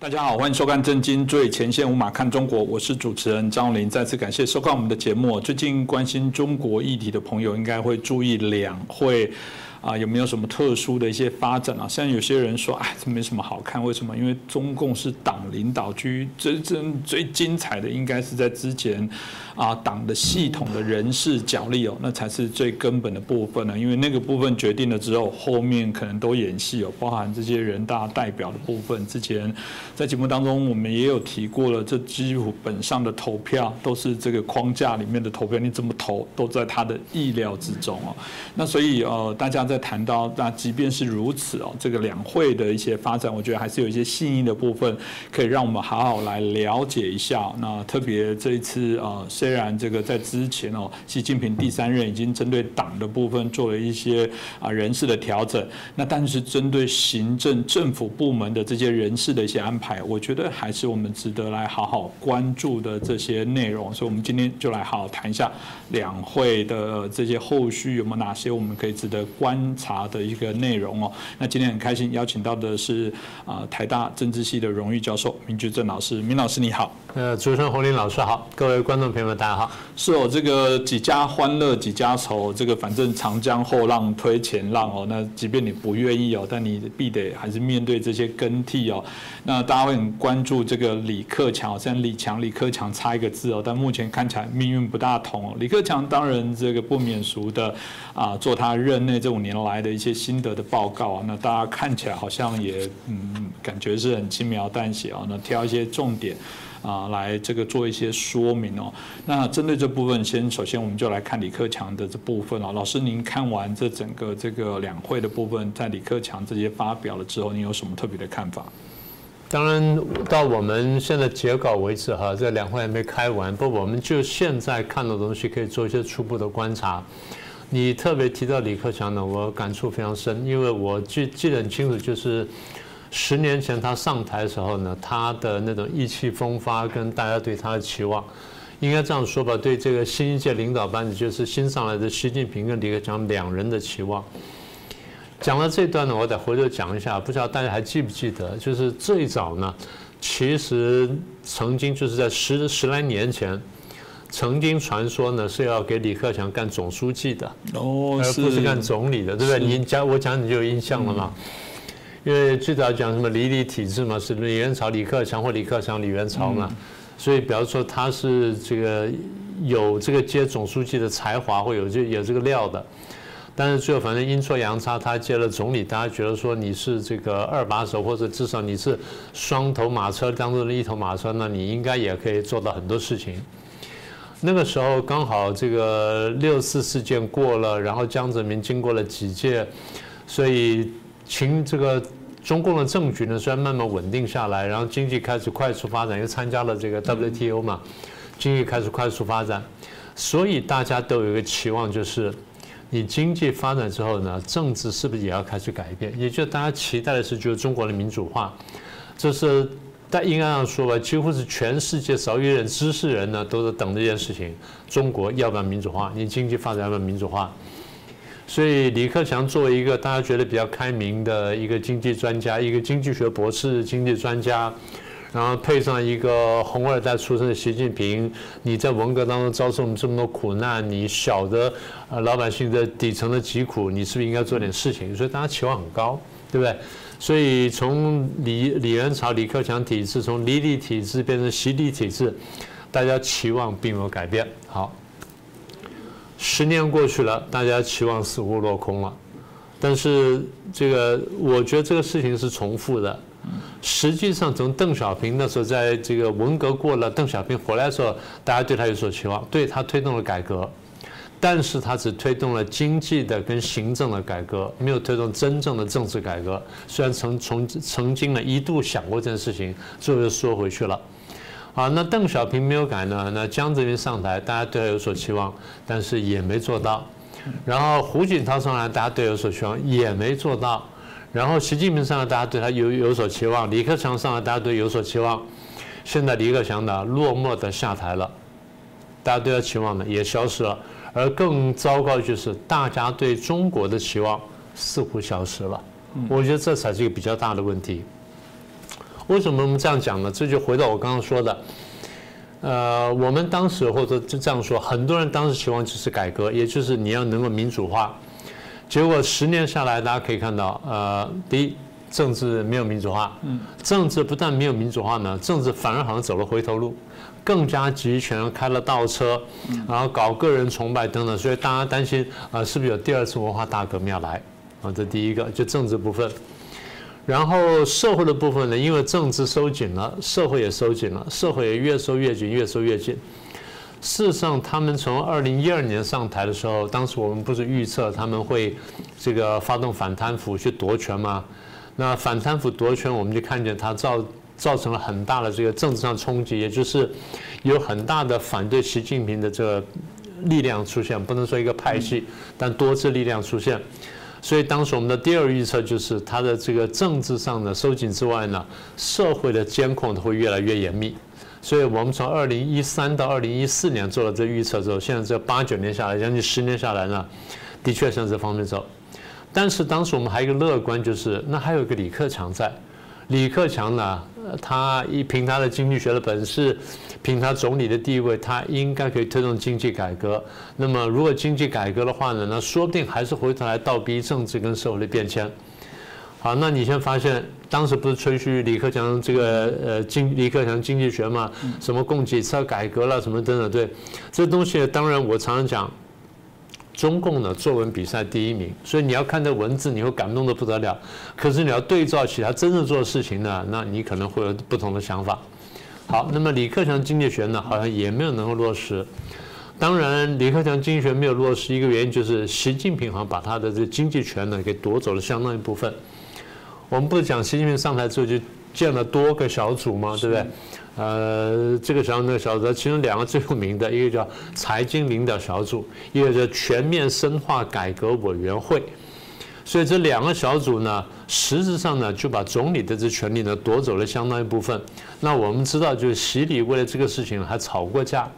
大家好，欢迎收看《震惊最前线》，无马看中国，我是主持人张林。再次感谢收看我们的节目。最近关心中国议题的朋友，应该会注意两会。啊，有没有什么特殊的一些发展啊？像有些人说，哎，这没什么好看，为什么？因为中共是党领导区，真正最精彩的应该是在之前，啊，党的系统的人事角力哦，那才是最根本的部分呢。因为那个部分决定了之后，后面可能都演戏哦，包含这些人大代表的部分。之前在节目当中，我们也有提过了，这基本上的投票都是这个框架里面的投票，你怎么投都在他的意料之中哦。那所以呃，大家。在谈到那，即便是如此哦，这个两会的一些发展，我觉得还是有一些细腻的部分，可以让我们好好来了解一下。那特别这一次啊，虽然这个在之前哦，习近平第三任已经针对党的部分做了一些啊人事的调整，那但是针对行政政府部门的这些人事的一些安排，我觉得还是我们值得来好好关注的这些内容。所以，我们今天就来好好谈一下两会的这些后续有没有哪些我们可以值得关。观察的一个内容哦，那今天很开心邀请到的是啊台大政治系的荣誉教授明居正老师，明老师你好，呃主持人洪林老师好，各位观众朋友们大家好，是哦这个几家欢乐几家愁，这个反正长江后浪推前浪哦，那即便你不愿意哦，但你必得还是面对这些更替哦，那大家会很关注这个李克强，虽然李强李克强差一个字哦，但目前看起来命运不大同哦，李克强当然这个不免俗的啊做他任内这五年。年来的一些心得的报告啊，那大家看起来好像也嗯，感觉是很轻描淡写啊。那挑一些重点啊，来这个做一些说明哦。那针对这部分，先首先我们就来看李克强的这部分哦。老师，您看完这整个这个两会的部分，在李克强这些发表了之后，您有什么特别的看法？当然，到我们现在截稿为止哈，这两会还没开完，不，我们就现在看的东西可以做一些初步的观察。你特别提到李克强呢，我感触非常深，因为我记记得很清楚，就是十年前他上台的时候呢，他的那种意气风发跟大家对他的期望，应该这样说吧，对这个新一届领导班子，就是新上来的习近平跟李克强两人的期望。讲到这段呢，我得回头讲一下，不知道大家还记不记得，就是最早呢，其实曾经就是在十十来年前。曾经传说呢是要给李克强干总书记的，哦，而不是干总理的，对不对？你讲我讲你就有印象了嘛？因为最早讲什么李李体制嘛，是李元朝李克强或李克强李元朝嘛，所以比方说他是这个有这个接总书记的才华，或有这有这个料的。但是最后反正阴错阳差，他接了总理，大家觉得说你是这个二把手，或者至少你是双头马车当中的一头马车，那你应该也可以做到很多事情。那个时候刚好这个六四事件过了，然后江泽民经过了几届，所以秦这个中共的政局呢虽然慢慢稳定下来，然后经济开始快速发展，又参加了这个 WTO 嘛，经济开始快速发展，所以大家都有一个期望，就是你经济发展之后呢，政治是不是也要开始改变？也就大家期待的是，就是中国的民主化，这是。但应该这样说吧，几乎是全世界少一点知识人呢，都是等这件事情：中国要不要民主化？你经济发展要不要民主化？所以李克强作为一个大家觉得比较开明的一个经济专家，一个经济学博士、经济专家，然后配上一个红二代出身的习近平，你在文革当中遭受这么多苦难，你晓得呃老百姓的底层的疾苦，你是不是应该做点事情？所以大家期望很高，对不对？所以从李李元朝李克强体制，从李李体制变成习李体制，大家期望并没有改变。好，十年过去了，大家期望似乎落空了。但是这个，我觉得这个事情是重复的。实际上，从邓小平那时候，在这个文革过了，邓小平回来的时候，大家对他有所期望，对他推动了改革。但是他只推动了经济的跟行政的改革，没有推动真正的政治改革。虽然曾从曾经呢一度想过这件事情，最后又缩回去了。好，那邓小平没有改呢？那江泽民上台，大家对他有所期望，但是也没做到。然后胡锦涛上来，大家对他有所期望，也没做到。然后习近平上来，大家对他有有所期望。李克强上来，大家对有所期望。现在李克强呢，落寞的下台了，大家对他期望呢也消失了。而更糟糕的就是，大家对中国的期望似乎消失了。我觉得这才是一个比较大的问题。为什么我们这样讲呢？这就回到我刚刚说的，呃，我们当时或者就这样说，很多人当时期望就是改革，也就是你要能够民主化。结果十年下来，大家可以看到，呃，第一，政治没有民主化，嗯，政治不但没有民主化呢，政治反而好像走了回头路，更加集权，开了倒车，然后搞个人崇拜等等，所以大家担心啊，是不是有第二次文化大革命要来？啊，这第一个就政治部分。然后社会的部分呢，因为政治收紧了，社会也收紧了，社会也越收越紧，越收越紧。事实上，他们从二零一二年上台的时候，当时我们不是预测他们会这个发动反贪腐去夺权吗？那反贪腐夺权，我们就看见他造造成了很大的这个政治上冲击，也就是有很大的反对习近平的这个力量出现，不能说一个派系，但多支力量出现。所以当时我们的第二预测就是，它的这个政治上的收紧之外呢，社会的监控都会越来越严密。所以我们从二零一三到二零一四年做了这预测之后，现在这八九年下来，将近十年下来呢，的确向这方面走。但是当时我们还有一个乐观，就是那还有一个李克强在。李克强呢，他一凭他的经济学的本事，凭他总理的地位，他应该可以推动经济改革。那么如果经济改革的话呢，那说不定还是回头来倒逼政治跟社会的变迁。好，那你先发现，当时不是吹嘘李克强这个呃经李克强经济学嘛，什么供给侧改革了什么等等，对，这东西当然我常常讲，中共呢作文比赛第一名，所以你要看这文字，你会感动的不得了。可是你要对照起他真正做的事情呢，那你可能会有不同的想法。好，那么李克强经济学呢，好像也没有能够落实。当然，李克强经济学没有落实，一个原因就是习近平好像把他的这个经济权呢给夺走了相当一部分。我们不是讲习近平上台之后就建了多个小组吗？对不对？呃，这个小组那个小组，其中两个最有名的，一个叫财经领导小组，一个叫全面深化改革委员会。所以这两个小组呢，实质上呢就把总理的这权力呢夺走了相当一部分。那我们知道，就是习李为了这个事情还吵过架，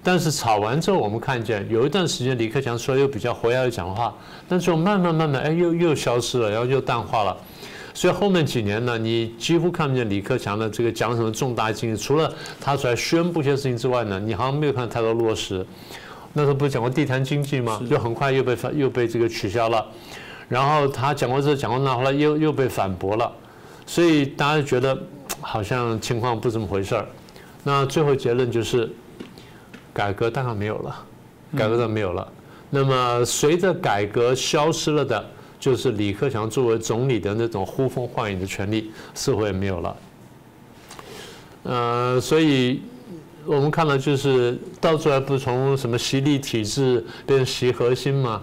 但是吵完之后，我们看见有一段时间李克强说又比较活跃的讲话，但是慢慢慢慢，哎，又又消失了，然后又淡化了。所以后面几年呢，你几乎看不见李克强的这个讲什么重大经济，除了他出来宣布一些事情之外呢，你好像没有看到太多落实。那时候不是讲过地摊经济吗？就很快又被反又被这个取消了。然后他讲过这讲过那，后来又又被反驳了。所以大家觉得好像情况不怎么回事儿。那最后结论就是，改革大概没有了，改革都没有了。那么随着改革消失了的。就是李克强作为总理的那种呼风唤雨的权利似乎也没有了，呃，所以我们看到就是到最后不是从什么习力体制变成习核心吗？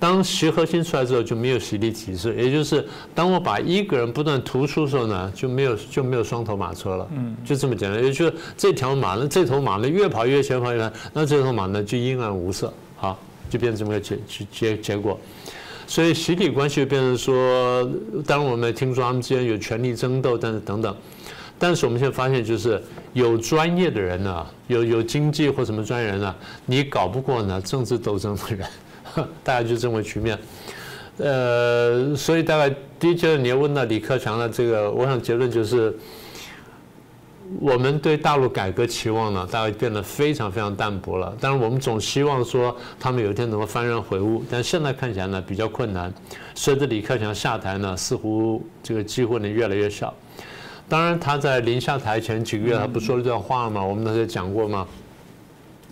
当习核心出来之后就没有习力体制，也就是当我把一个人不断突出的时候呢，就没有就没有双头马车了，嗯，就这么简单，也就是这条马呢，这头马呢越跑越前跑越远，那这头马呢就阴暗无色，好，就变成这么个结结结果。所以习体关系变成说，当然我们听说他们之间有权力争斗，但是等等，但是我们现在发现就是有专业的人呢，有有经济或什么专业人呢，你搞不过呢政治斗争的人，大家就这么局面。呃，所以大概第一阶段你要问到李克强的这个，我想结论就是。我们对大陆改革期望呢，大概变得非常非常淡薄了。但是，我们总希望说他们有一天能够幡然悔悟，但现在看起来呢比较困难。随着李克强下台呢，似乎这个机会呢越来越小。当然，他在临下台前几个月，他不说了一段话吗？我们那时候讲过吗？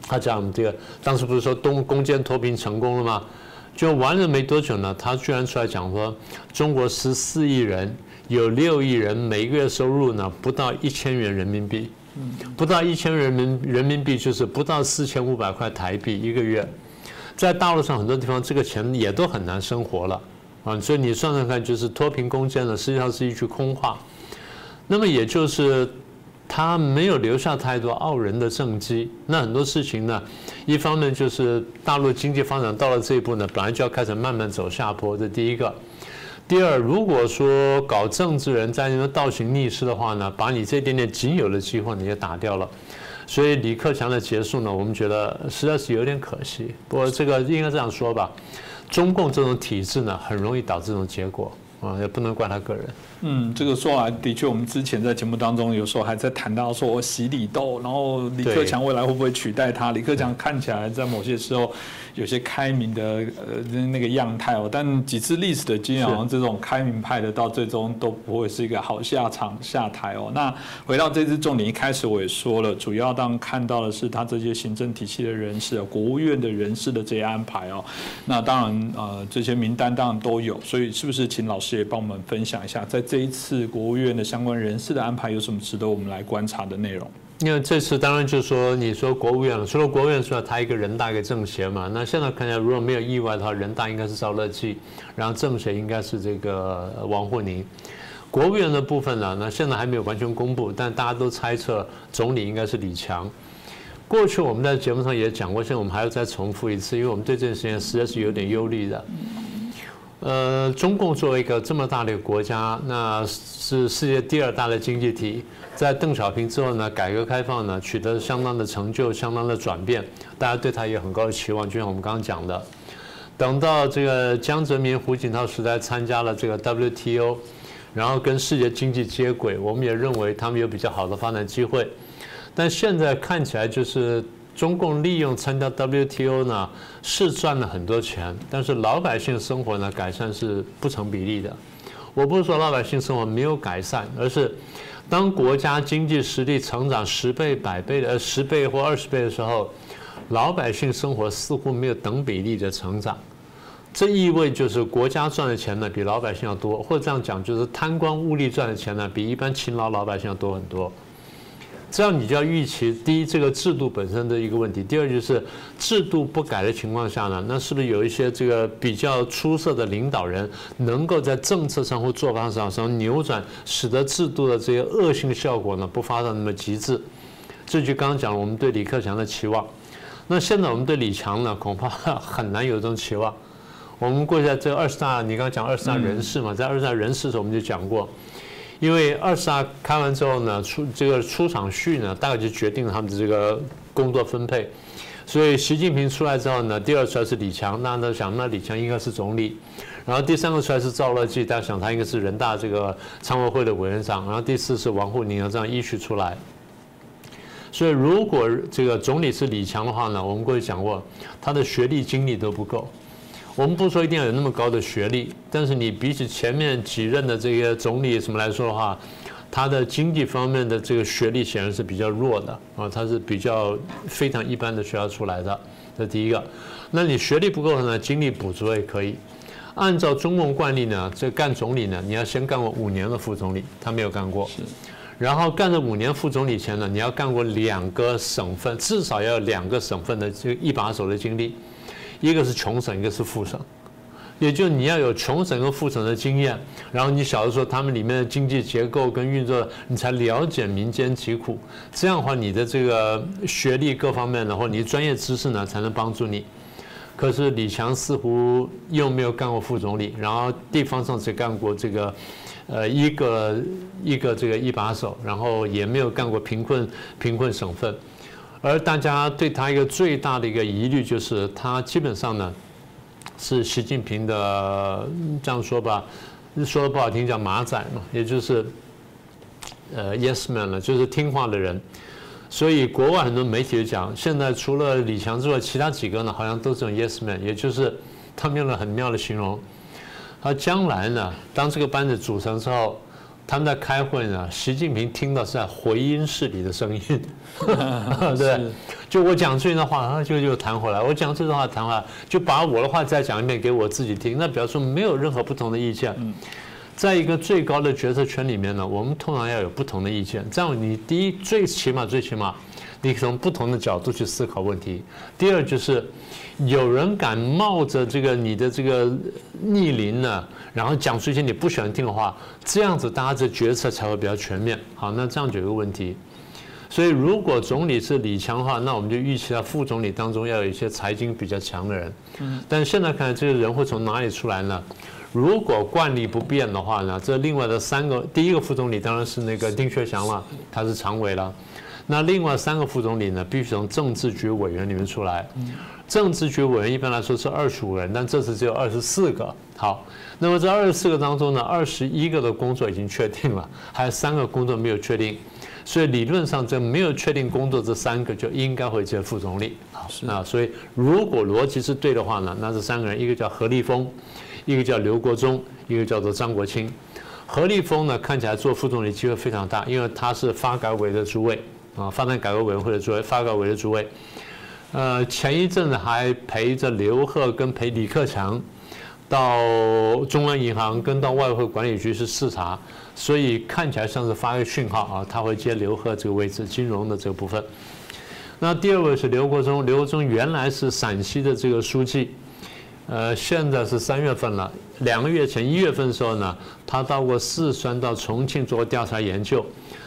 他讲这个，当时不是说东攻坚脱贫成功了吗？就完了没多久呢，他居然出来讲说，中国十四亿人。有六亿人每个月收入呢不到一千元人民币，不到一千人民人民币就是不到四千五百块台币一个月，在大陆上很多地方这个钱也都很难生活了啊，所以你算算看，就是脱贫攻坚呢实际上是一句空话。那么也就是他没有留下太多傲人的政绩，那很多事情呢，一方面就是大陆经济发展到了这一步呢，本来就要开始慢慢走下坡，这第一个。第二，如果说搞政治人在那边倒行逆施的话呢，把你这点点仅有的机会你也打掉了，所以李克强的结束呢，我们觉得实在是有点可惜。不过这个应该这样说吧，中共这种体制呢，很容易导致这种结果。啊，也不能怪他个人。嗯，这个说来的确，我们之前在节目当中有时候还在谈到说洗礼豆，然后李克强未来会不会取代他？李克强看起来在某些时候有些开明的呃那个样态哦，但几次历史的经验，好像这种开明派的到最终都不会是一个好下场下台哦。那回到这次重点，一开始我也说了，主要当看到的是他这些行政体系的人士、国务院的人士的这些安排哦。那当然呃这些名单当然都有，所以是不是请老师也帮我们分享一下在？这一次国务院的相关人士的安排有什么值得我们来观察的内容？因为这次当然就是说，你说国务院了，除了国务院之外，他一个人大一个政协嘛。那现在看起来，如果没有意外的话，人大应该是赵乐际，然后政协应该是这个王沪宁。国务院的部分呢，那现在还没有完全公布，但大家都猜测总理应该是李强。过去我们在节目上也讲过，现在我们还要再重复一次，因为我们对这件事情实在是有点忧虑的。呃，中共作为一个这么大的国家，那是世界第二大的经济体，在邓小平之后呢，改革开放呢取得相当的成就，相当的转变，大家对他有很高的期望。就像我们刚刚讲的，等到这个江泽民、胡锦涛时代参加了这个 WTO，然后跟世界经济接轨，我们也认为他们有比较好的发展机会。但现在看起来就是。中共利用参加 WTO 呢，是赚了很多钱，但是老百姓生活呢改善是不成比例的。我不是说老百姓生活没有改善，而是当国家经济实力成长十倍、百倍的呃十倍或二十倍的时候，老百姓生活似乎没有等比例的成长。这意味就是国家赚的钱呢比老百姓要多，或者这样讲就是贪官污吏赚的钱呢比一般勤劳老百姓要多很多。这样你就要预期，第一，这个制度本身的一个问题；第二，就是制度不改的情况下呢，那是不是有一些这个比较出色的领导人，能够在政策上或做法上上扭转，使得制度的这些恶性效果呢不发展那么极致？这就刚刚讲了，我们对李克强的期望。那现在我们对李强呢，恐怕很难有这种期望。我们过去在这二十大，你刚刚讲二十大人事嘛，在二十大人事的时候我们就讲过。因为二十大开完之后呢，出这个出场序呢，大概就决定了他们的这个工作分配。所以习近平出来之后呢，第二出来是李强，那他想那李强应该是总理，然后第三个出来是赵乐际，大家想他应该是人大这个常委会的委员长，然后第四是王沪宁，这样依序出来。所以如果这个总理是李强的话呢，我们过去讲过，他的学历经历都不够。我们不说一定要有那么高的学历，但是你比起前面几任的这些总理什么来说的话，他的经济方面的这个学历显然是比较弱的啊，他是比较非常一般的学校出来的，这第一个。那你学历不够呢，经历补足也可以。按照中共惯例呢，这干总理呢，你要先干过五年的副总理，他没有干过。是。然后干了五年副总理前呢，你要干过两个省份，至少要有两个省份的这个一把手的经历。一个是穷省，一个是富省，也就你要有穷省跟富省的经验，然后你晓得说他们里面的经济结构跟运作，你才了解民间疾苦。这样的话，你的这个学历各方面的或你专业知识呢，才能帮助你。可是李强似乎又没有干过副总理，然后地方上只干过这个，呃，一个一个这个一把手，然后也没有干过贫困贫困省份。而大家对他一个最大的一个疑虑就是，他基本上呢是习近平的这样说吧，说的不好听叫马仔嘛，也就是呃 yes man 了，就是听话的人。所以国外很多媒体讲，现在除了李强之外，其他几个呢好像都是用 yes man，也就是他们用了很妙的形容。他将来呢，当这个班子组成之后。他们在开会呢，习近平听到是在回音室里的声音，对，就我讲这段话，他就就弹回来；我讲这段话弹回来，就把我的话再讲一遍给我自己听。那表示说没有任何不同的意见。在一个最高的决策圈里面呢，我们通常要有不同的意见，这样你第一最起码最起码。你从不同的角度去思考问题。第二就是，有人敢冒着这个你的这个逆鳞呢，然后讲出一些你不喜欢听的话，这样子大家的决策才会比较全面。好，那这样就有个问题。所以如果总理是李强的话，那我们就预期到副总理当中要有一些财经比较强的人。嗯。但现在看来，这个人会从哪里出来呢？如果惯例不变的话呢，这另外的三个，第一个副总理当然是那个丁薛祥了，他是常委了。那另外三个副总理呢，必须从政治局委员里面出来。政治局委员一般来说是二十五人，但这次只有二十四个。好，那么这二十四个当中呢，二十一个的工作已经确定了，还有三个工作没有确定。所以理论上，这没有确定工作这三个就应该会接副总理。好，那所以如果逻辑是对的话呢，那这三个人，一个叫何立峰，一个叫刘国中，一个叫做张国清。何立峰呢，看起来做副总理机会非常大，因为他是发改委的主委啊，发展改革委员会的主委，发改委的主委。呃，前一阵子还陪着刘鹤跟陪李克强到中央银行跟到外汇管理局去视察。所以看起来像是发个讯号啊，他会接刘鹤这个位置，金融的这个部分。那第二位是刘国中，刘国中原来是陕西的这个书记，呃，现在是三月份了，两个月前一月份的时候呢，他到过四川到重庆做过调查研究，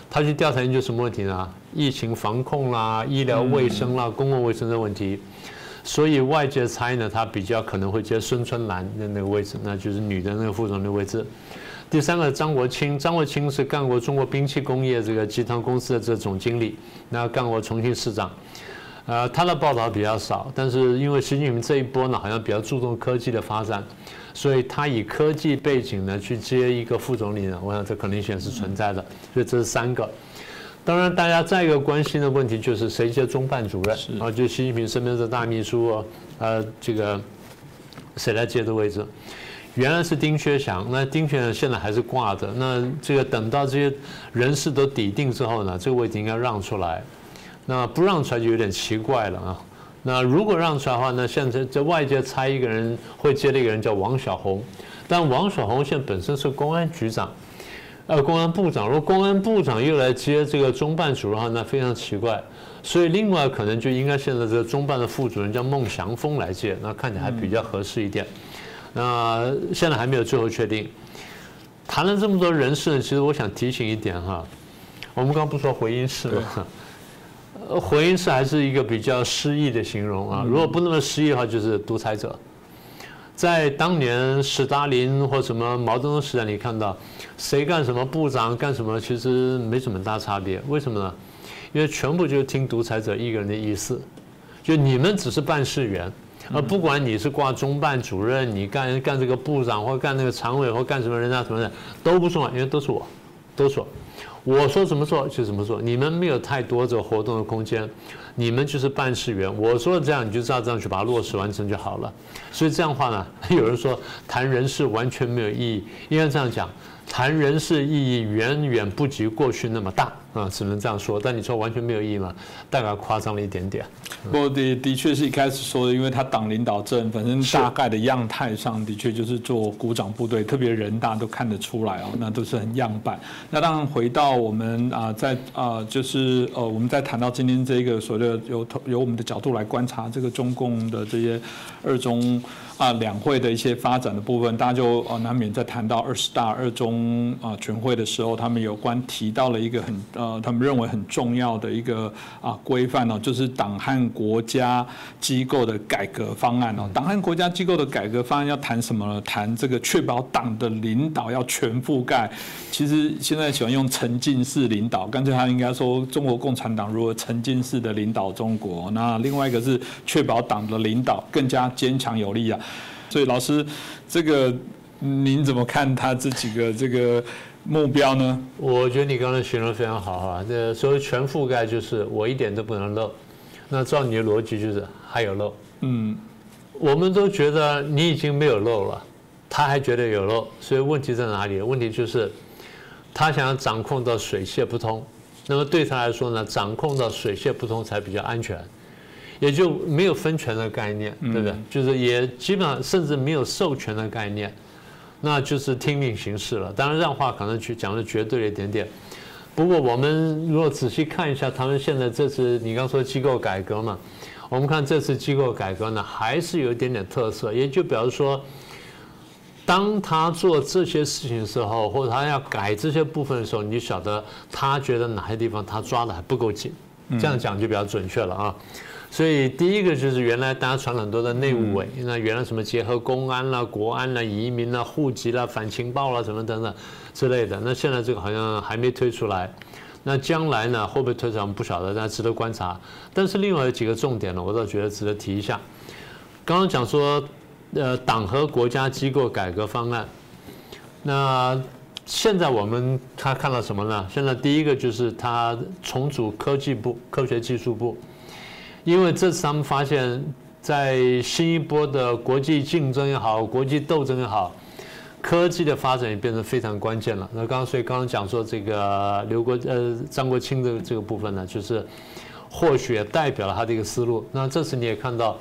他去调查研究什么问题呢？疫情防控啦、医疗卫生啦、公共卫生的问题。所以外界猜呢，他比较可能会接孙春兰的那个位置，那就是女的那个副总的位置。第三个张国清，张国清是干过中国兵器工业这个集团公司的这总经理，那干过重庆市长，呃，他的报道比较少，但是因为习近平这一波呢，好像比较注重科技的发展，所以他以科技背景呢去接一个副总理呢，我想这可能性是存在的，所以这是三个。当然，大家再一个关心的问题就是谁接中办主任啊？就习近平身边的大秘书，呃，这个谁来接的位置？原来是丁薛祥，那丁薛祥现在还是挂着。那这个等到这些人事都抵定之后呢，这个位置应该让出来。那不让出来就有点奇怪了啊。那如果让出来的话，那现在在外界猜一个人会接的一个人叫王小红，但王小红现在本身是公安局长，呃，公安部长。如果公安部长又来接这个中办主任的话，那非常奇怪。所以另外可能就应该现在这个中办的副主任叫孟祥峰来接，那看起来还比较合适一点。那现在还没有最后确定。谈了这么多人事，其实我想提醒一点哈，我们刚刚不说回音室吗？呃，回音室还是一个比较诗意的形容啊。如果不那么诗意的话，就是独裁者。在当年史大林或什么毛泽东时代，你看到谁干什么部长干什么，其实没什么大差别。为什么呢？因为全部就听独裁者一个人的意思，就你们只是办事员。而不管你是挂中办主任，你干干这个部长，或干那个常委，或干什么人啊什么的都不重要，因为都是我，都是我，我说怎么做就怎么做，你们没有太多这活动的空间，你们就是办事员，我说这样你就照这样去把它落实完成就好了。所以这样的话呢，有人说谈人事完全没有意义，应该这样讲。谈人事意义远远不及过去那么大啊，只能这样说。但你说完全没有意义吗？大概夸张了一点点。不，的的确是一开始说的，因为他党领导政，反正大概的样态上的确就是做鼓掌部队，特别人大都看得出来哦，那都是很样板。那当然回到我们啊，在啊，就是呃，我们在谈到今天这个所谓的由由我们的角度来观察这个中共的这些二中。啊，两会的一些发展的部分，大家就呃难免在谈到二十大、二中啊全会的时候，他们有关提到了一个很呃，他们认为很重要的一个啊规范呢，就是党和国家机构的改革方案哦。党和国家机构的改革方案要谈什么呢？谈这个确保党的领导要全覆盖。其实现在喜欢用沉浸式领导，干脆他应该说中国共产党如何沉浸式的领导中国。那另外一个是确保党的领导更加坚强有力啊。所以老师，这个您怎么看他这几个这个目标呢？我觉得你刚才形容非常好啊。这所谓全覆盖，就是我一点都不能漏。那照你的逻辑，就是还有漏。嗯，我们都觉得你已经没有漏了，他还觉得有漏。所以问题在哪里？问题就是他想要掌控到水泄不通。那么对他来说呢，掌控到水泄不通才比较安全。也就没有分权的概念，对不对？就是也基本上甚至没有授权的概念，那就是听命行事了。当然，让话可能去讲的绝对一点点。不过，我们如果仔细看一下，他们现在这次你刚说机构改革嘛，我们看这次机构改革呢，还是有一点点特色。也就表示说，当他做这些事情的时候，或者他要改这些部分的时候，你晓得他觉得哪些地方他抓的还不够紧，这样讲就比较准确了啊。所以第一个就是原来大家传很多的内务委，那原来什么结合公安啦、国安啦、移民啦、户籍啦、反情报啦什么等等之类的，那现在这个好像还没推出来。那将来呢会不会推出来我们不晓得，但值得观察。但是另外有几个重点呢，我倒觉得值得提一下。刚刚讲说，呃，党和国家机构改革方案，那现在我们他看到什么呢？现在第一个就是他重组科技部、科学技术部，因为这次他们发现，在新一波的国际竞争也好、国际斗争也好。科技的发展也变成非常关键了。那刚刚所以刚刚讲说这个刘国呃张国清的这个部分呢，就是或许也代表了他的一个思路。那这次你也看到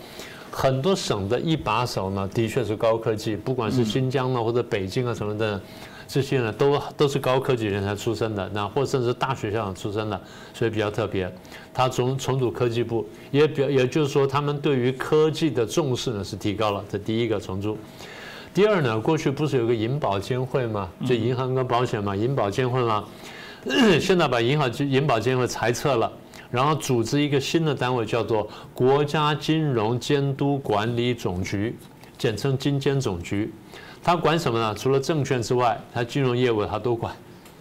很多省的一把手呢，的确是高科技，不管是新疆呢或者北京啊什么的，这些呢都都是高科技人才出身的，那或甚至大学校长出身的，所以比较特别。他重重组科技部，也表也就是说他们对于科技的重视呢是提高了。这第一个重组。第二呢，过去不是有个银保监会吗？就银行跟保险嘛，银保监会嘛，现在把银行银保监会裁撤了，然后组织一个新的单位，叫做国家金融监督管理总局，简称金监总局。它管什么呢？除了证券之外，他金融业务他都管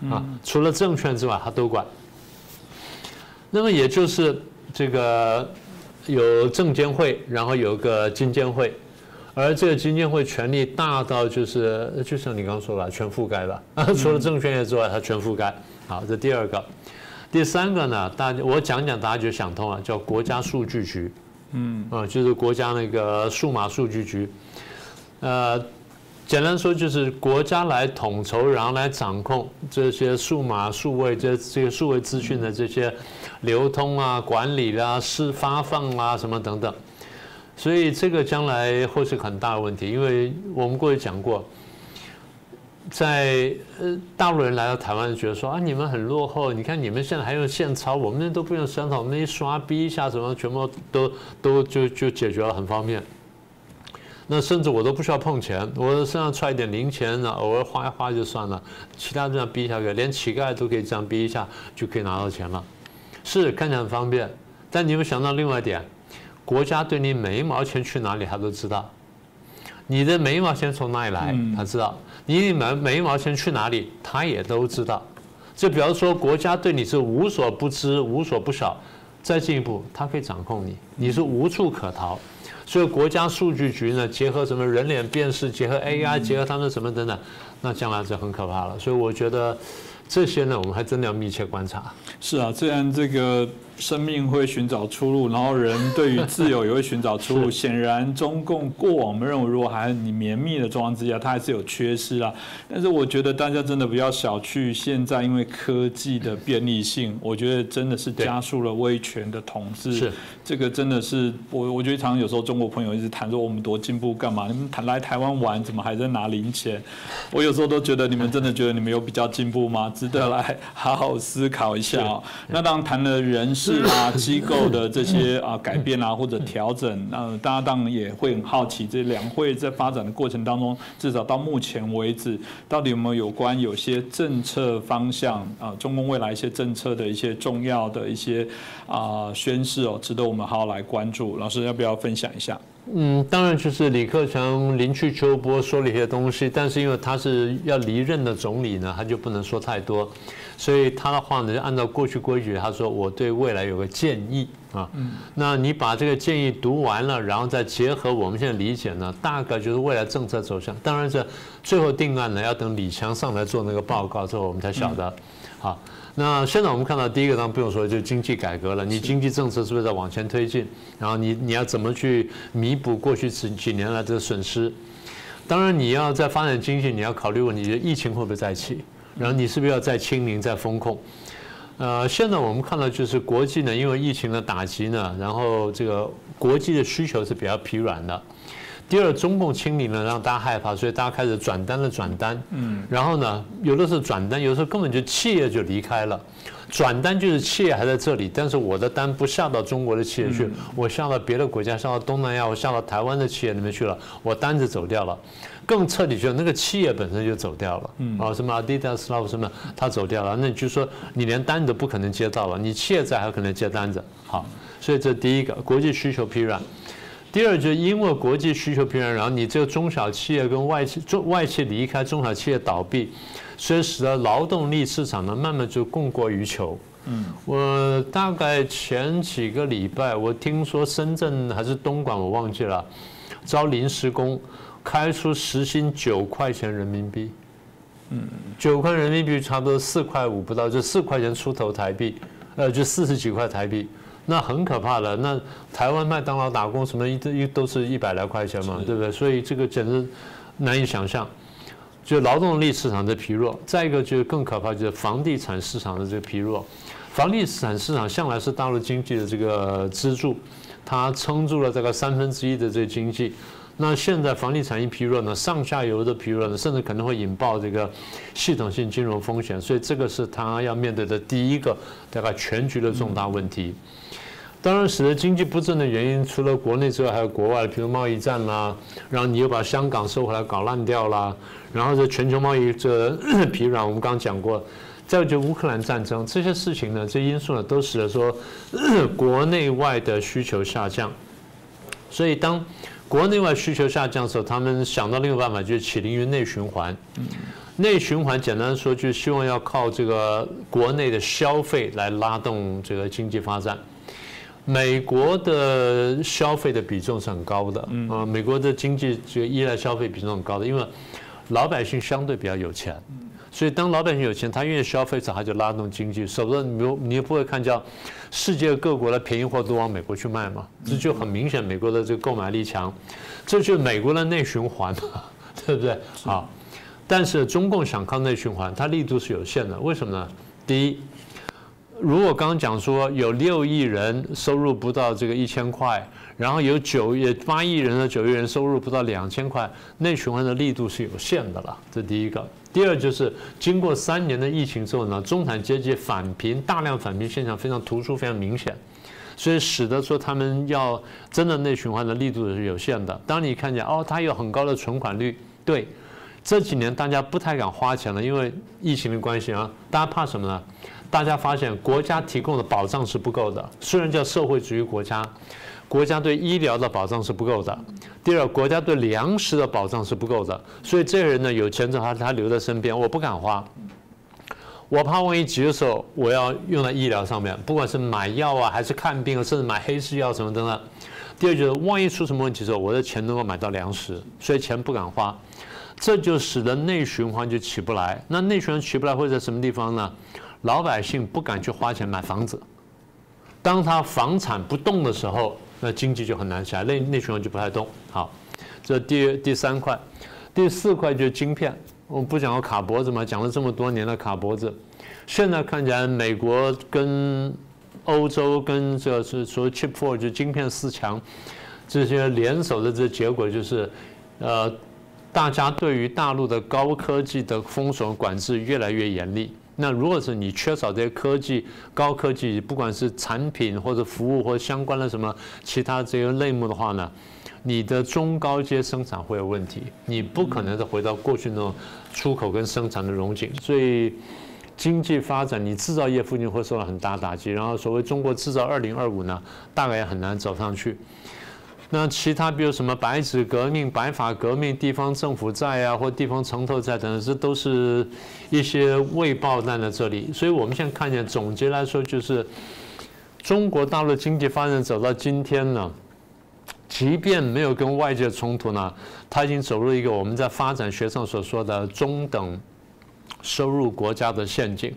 啊。除了证券之外，他都管。那么也就是这个有证监会，然后有个金监会。而这个金监会权力大到就是，就像你刚刚说了，全覆盖了。除了证券业之外，它全覆盖。好，这第二个，第三个呢？大家我讲讲，大家就想通了，叫国家数据局。嗯，啊，就是国家那个数码数据局。呃，简单说就是国家来统筹，然后来掌控这些数码数位这这个数位资讯的这些流通啊、管理啦、是发放啊什么等等。所以这个将来会是很大的问题，因为我们过去讲过，在呃大陆人来到台湾，觉得说啊你们很落后，你看你们现在还用现钞，我们那都不用现钞，我们一刷逼一下什么，全部都都就就解决了，很方便。那甚至我都不需要碰钱，我身上揣一点零钱呢，偶尔花一花就算了，其他这样逼下去，连乞丐都可以这样逼一下就可以拿到钱了，是看起来很方便，但你有没有想到另外一点？国家对你每一毛钱去哪里，他都知道。你的每一毛钱从哪里来，他知道。你每每一毛钱去哪里，他也都知道。就比方说，国家对你是无所不知、无所不晓。再进一步，他可以掌控你，你是无处可逃。所以，国家数据局呢，结合什么人脸辨识，结合 AI，结合他们什么等等，那将来就很可怕了。所以，我觉得这些呢，我们还真的要密切观察。是啊，虽然这个。生命会寻找出路，然后人对于自由也会寻找出路。显然，中共过往我们认为，如果还你绵密的状况之下，它还是有缺失啊。但是，我觉得大家真的不要小觑现在，因为科技的便利性，我觉得真的是加速了威权的统治。是这个真的是我，我觉得常常有时候中国朋友一直谈说我们多进步干嘛？你们谈来台湾玩，怎么还在拿零钱？我有时候都觉得你们真的觉得你们有比较进步吗？值得来好好思考一下哦。那当然谈了人。事啊，机构的这些啊改变啊或者调整，那大家当然也会很好奇，这两会在发展的过程当中，至少到目前为止，到底有没有有关有些政策方向啊，中共未来一些政策的一些重要的一些啊宣示哦，值得我们好好来关注。老师要不要分享一下？嗯，当然就是李克强临去秋波说了一些东西，但是因为他是要离任的总理呢，他就不能说太多。所以他的话呢，就按照过去规矩，他说我对未来有个建议啊。嗯。那你把这个建议读完了，然后再结合我们现在理解呢，大概就是未来政策走向。当然，这最后定案呢，要等李强上来做那个报告之后，我们才晓得。好，那现在我们看到第一个，当然不用说，就是经济改革了。你经济政策是不是在往前推进？然后你你要怎么去弥补过去几几年来的损失？当然，你要在发展经济，你要考虑问题，疫情会不会再起？然后你是不是要再清零、再风控？呃，现在我们看到就是国际呢，因为疫情的打击呢，然后这个国际的需求是比较疲软的。第二，中共清零呢，让大家害怕，所以大家开始转单的转单。嗯。然后呢，有的是转单，有的时候根本就企业就离开了。转单就是企业还在这里，但是我的单不下到中国的企业去，我下到别的国家，下到东南亚，我下到台湾的企业里面去了，我单子走掉了。更彻底，就那个企业本身就走掉了。嗯。啊，什么 Adidas 啦什么，他走掉了，那你就说你连单子不可能接到了，你企业在还可能接单子。好，所以这第一个，国际需求疲软。第二，就因为国际需求疲软，然后你这个中小企业跟外企中外企离开，中小企业倒闭，所以使得劳动力市场呢慢慢就供过于求。嗯，我大概前几个礼拜，我听说深圳还是东莞，我忘记了，招临时工，开出时薪九块钱人民币。嗯，九块人民币差不多四块五不到，就四块钱出头台币，呃，就四十几块台币，那很可怕的。那台湾麦当劳打工什么一一都是一百来块钱嘛，对不对？所以这个简直难以想象。就劳动力市场的疲弱，再一个就是更可怕，就是房地产市场的这个疲弱。房地产市场向来是大陆经济的这个支柱，它撑住了这个三分之一的这个经济。那现在房地产一疲弱呢，上下游的疲弱呢，甚至可能会引爆这个系统性金融风险。所以这个是它要面对的第一个大概全局的重大问题。当然，使得经济不振的原因，除了国内之外，还有国外，比如贸易战啦，然后你又把香港收回来搞烂掉啦，然后这全球贸易这 疲软，我们刚刚讲过。再有就乌克兰战争这些事情呢，这因素呢都使得说 国内外的需求下降，所以当国内外需求下降的时候，他们想到另一个办法，就是起灵于内循环。内循环简单说，就是希望要靠这个国内的消费来拉动这个经济发展。美国的消费的比重是很高的，啊，美国的经济就依赖消费比重很高的，因为老百姓相对比较有钱。所以，当老百姓有钱，他愿意消费，他就拉动经济。否则，你你也不会看叫世界各国的便宜货都往美国去卖嘛？这就很明显，美国的这个购买力强，这就是美国的内循环嘛，对不对？好，但是中共想靠内循环，它力度是有限的。为什么呢？第一，如果刚刚讲说有六亿人收入不到这个一千块，然后有九也八亿人的九亿人收入不到两千块，内循环的力度是有限的了。这第一个。第二就是经过三年的疫情之后呢，中产阶级返贫大量返贫现象非常突出，非常明显，所以使得说他们要真的内循环的力度是有限的。当你看见哦，他有很高的存款率，对，这几年大家不太敢花钱了，因为疫情的关系啊，大家怕什么呢？大家发现国家提供的保障是不够的，虽然叫社会主义国家。国家对医疗的保障是不够的，第二，国家对粮食的保障是不够的，所以这个人呢，有钱之后，他留在身边，我不敢花，我怕万一急的时候，我要用在医疗上面，不管是买药啊，还是看病啊，甚至买黑市药什么等等。第二就是万一出什么问题的时候，我的钱能够买到粮食，所以钱不敢花，这就使得内循环就起不来。那内循环起不来会在什么地方呢？老百姓不敢去花钱买房子，当他房产不动的时候。那经济就很难起来，内内循环就不太动。好，这第第三块，第四块就是晶片。我们不讲卡脖子嘛，讲了这么多年的卡脖子，现在看起来美国跟欧洲跟这是所谓 Chip Four 就晶片四强这些联手的这结果就是，呃，大家对于大陆的高科技的封锁管制越来越严厉。那如果是你缺少这些科技、高科技，不管是产品或者服务或相关的什么其他这些类目的话呢，你的中高阶生产会有问题，你不可能再回到过去那种出口跟生产的融景，所以经济发展你制造业附近会受到很大打击，然后所谓中国制造二零二五呢，大概也很难走上去。那其他比如什么白纸革命、白法革命、地方政府债啊，或地方城投债等等，这都是一些未爆弹的这里。所以我们现在看见，总结来说就是，中国大陆经济发展走到今天呢，即便没有跟外界冲突呢，它已经走入一个我们在发展学上所说的中等收入国家的陷阱。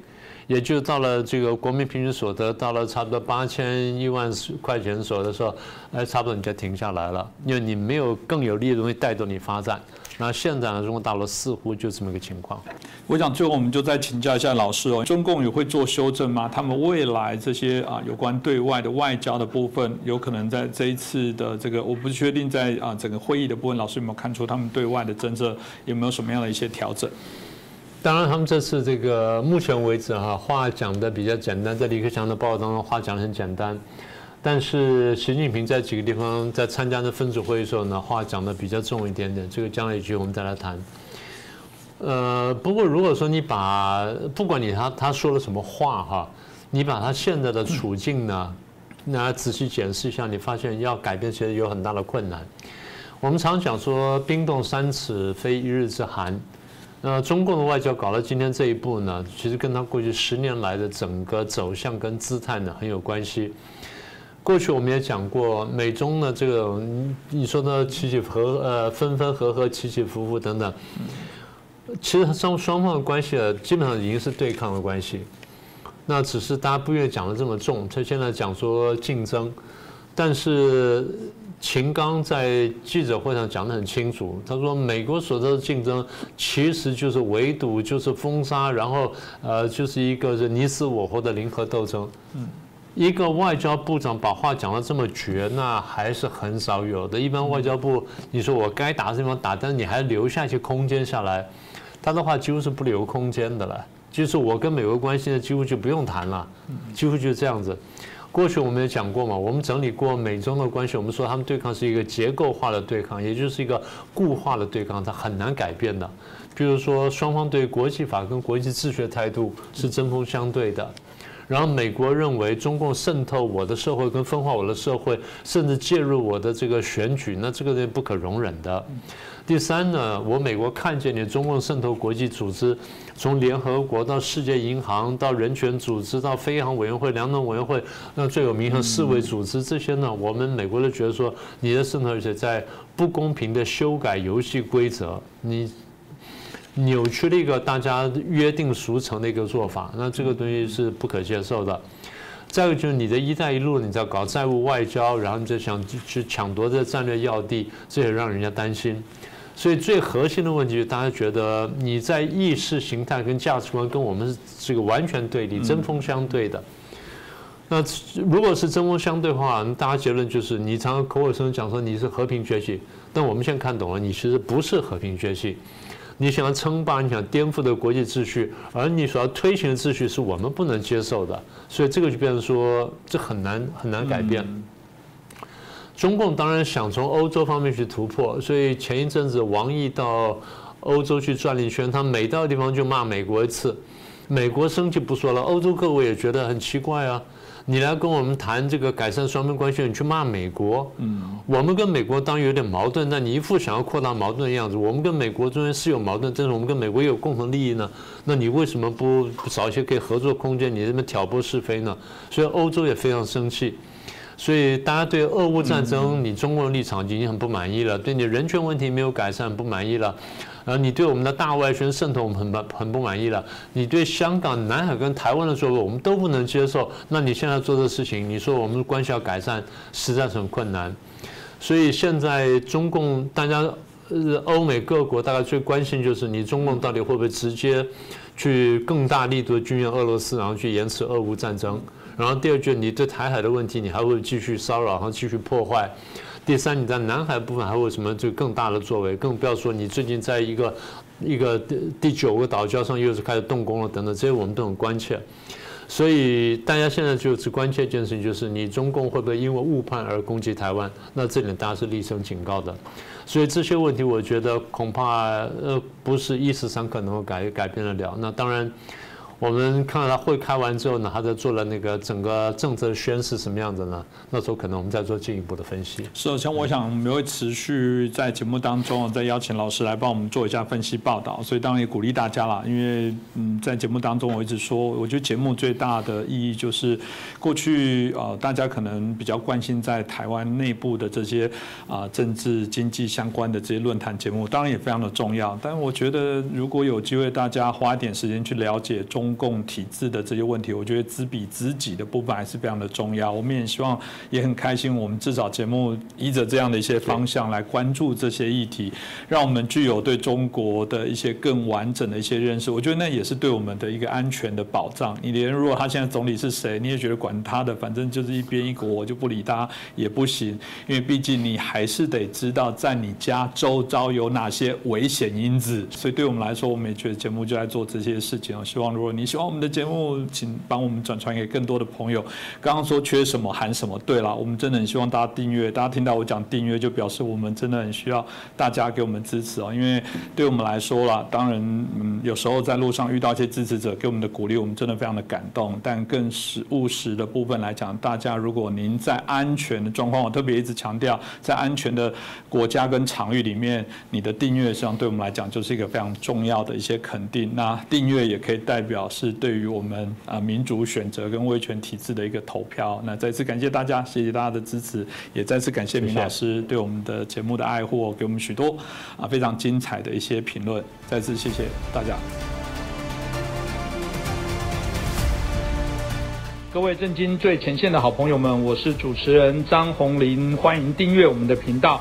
也就到了这个国民平均所得到了差不多八千一万块钱所的时候，哎，差不多你就停下来了，因为你没有更有利的东西带动你发展。那现在呢，中国大陆似乎就这么个情况。我想最后我们就再请教一下老师哦，中共也会做修正吗？他们未来这些啊有关对外的外交的部分，有可能在这一次的这个，我不确定在啊整个会议的部分，老师有没有看出他们对外的政策有没有什么样的一些调整？当然，他们这次这个目前为止哈，话讲的比较简单，在李克强的报告当中话讲的很简单，但是习近平在几个地方在参加的分组会议时候呢，话讲的比较重一点点。这个将来有机会我们再来谈。呃，不过如果说你把不管你他他说了什么话哈，你把他现在的处境呢那仔细检视一下，你发现要改变其实有很大的困难。我们常讲说“冰冻三尺，非一日之寒”。那中共的外交搞到今天这一步呢，其实跟他过去十年来的整个走向跟姿态呢很有关系。过去我们也讲过，美中呢这个你说的起起伏呃分分合合、起起伏伏等等，其实双双方的关系啊，基本上已经是对抗的关系。那只是大家不愿意讲的这么重，他现在讲说竞争，但是。秦刚在记者会上讲得很清楚，他说美国所说的竞争其实就是围堵，就是封杀，然后呃就是一个是你死我活的零和斗争。嗯，一个外交部长把话讲得这么绝，那还是很少有的。一般外交部你说我该打的地方打，但是你还留下一些空间下来，他的话几乎是不留空间的了。就是我跟美国关系呢，几乎就不用谈了，几乎就是这样子。过去我们也讲过嘛，我们整理过美中的关系，我们说他们对抗是一个结构化的对抗，也就是一个固化的对抗，它很难改变的。比如说，双方对国际法跟国际秩序的态度是针锋相对的。然后美国认为中共渗透我的社会跟分化我的社会，甚至介入我的这个选举，那这个是不可容忍的。第三呢，我美国看见你中共渗透国际组织，从联合国到世界银行到人权组织到非航委员会、两党委员会，那最有名的世卫组织这些呢，我们美国都觉得说你的渗透而且在不公平的修改游戏规则，你扭曲了一个大家约定俗成的一个做法，那这个东西是不可接受的。再一个就是你的一带一路，你在搞债务外交，然后你就想去抢夺这战略要地，这也让人家担心。所以最核心的问题，大家觉得你在意识形态跟价值观跟我们是这个完全对立、针锋相对的。那如果是针锋相对的话，大家结论就是你常常口口声声讲说你是和平崛起，但我们现在看懂了，你其实不是和平崛起。你想要称霸，你想颠覆的国际秩序，而你所要推行的秩序是我们不能接受的，所以这个就变成说，这很难很难改变。中共当然想从欧洲方面去突破，所以前一阵子王毅到欧洲去转了一圈，他每到地方就骂美国一次，美国生气不说了，欧洲各位也觉得很奇怪啊。你来跟我们谈这个改善双边关系，你去骂美国？嗯，我们跟美国当然有点矛盾，但你一副想要扩大矛盾的样子。我们跟美国中间是有矛盾，但是我们跟美国也有共同利益呢。那你为什么不找一些可以合作空间？你这么挑拨是非呢？所以欧洲也非常生气。所以大家对俄乌战争，你中国的立场已经很不满意了，对你人权问题没有改善不满意了。然后你对我们的大外宣渗透很不很不满意了，你对香港、南海跟台湾的作为我们都不能接受，那你现在做的事情，你说我们关系要改善，实在是很困难。所以现在中共大家呃欧美各国大概最关心就是你中共到底会不会直接去更大力度的军援俄罗斯，然后去延迟俄乌战争。然后第二句，你对台海的问题，你还会继续骚扰，然后继续破坏。第三，你在南海部分还会有什么就更大的作为？更不要说你最近在一个一个第九个岛礁上又是开始动工了等等，这些我们都很关切。所以大家现在就只关切一件事情，就是你中共会不会因为误判而攻击台湾？那这点大家是厉声警告的。所以这些问题，我觉得恐怕呃不是一时三刻能够改改变得了。那当然。我们看到他会开完之后呢，他在做了那个整个政策宣示什么样子呢？那时候可能我们再做进一步的分析。是，像我想我们会持续在节目当中再邀请老师来帮我们做一下分析报道。所以当然也鼓励大家了，因为嗯，在节目当中我一直说，我觉得节目最大的意义就是过去呃大家可能比较关心在台湾内部的这些啊政治经济相关的这些论坛节目，当然也非常的重要。但我觉得如果有机会大家花一点时间去了解中。公共体制的这些问题，我觉得知彼知己的部分还是非常的重要。我们也希望，也很开心，我们至少节目依着这样的一些方向来关注这些议题，让我们具有对中国的一些更完整的一些认识。我觉得那也是对我们的一个安全的保障。你连如果他现在总理是谁，你也觉得管他的，反正就是一边一国，我就不理他也不行。因为毕竟你还是得知道在你家周遭有哪些危险因子。所以对我们来说，我们也觉得节目就在做这些事情。我希望如果你你喜欢我们的节目，请帮我们转传给更多的朋友。刚刚说缺什么喊什么，对了，我们真的很希望大家订阅。大家听到我讲订阅，就表示我们真的很需要大家给我们支持哦。因为对我们来说啦，当然，嗯，有时候在路上遇到一些支持者给我们的鼓励，我们真的非常的感动。但更实务实的部分来讲，大家如果您在安全的状况，我特别一直强调，在安全的国家跟场域里面，你的订阅实际上对我们来讲就是一个非常重要的一些肯定。那订阅也可以代表是对于我们啊民主选择跟威权体制的一个投票。那再次感谢大家，谢谢大家的支持，也再次感谢明老师对我们的节目的爱护，给我们许多啊非常精彩的一些评论。再次谢谢大家。各位震惊最前线的好朋友们，我是主持人张宏林，欢迎订阅我们的频道，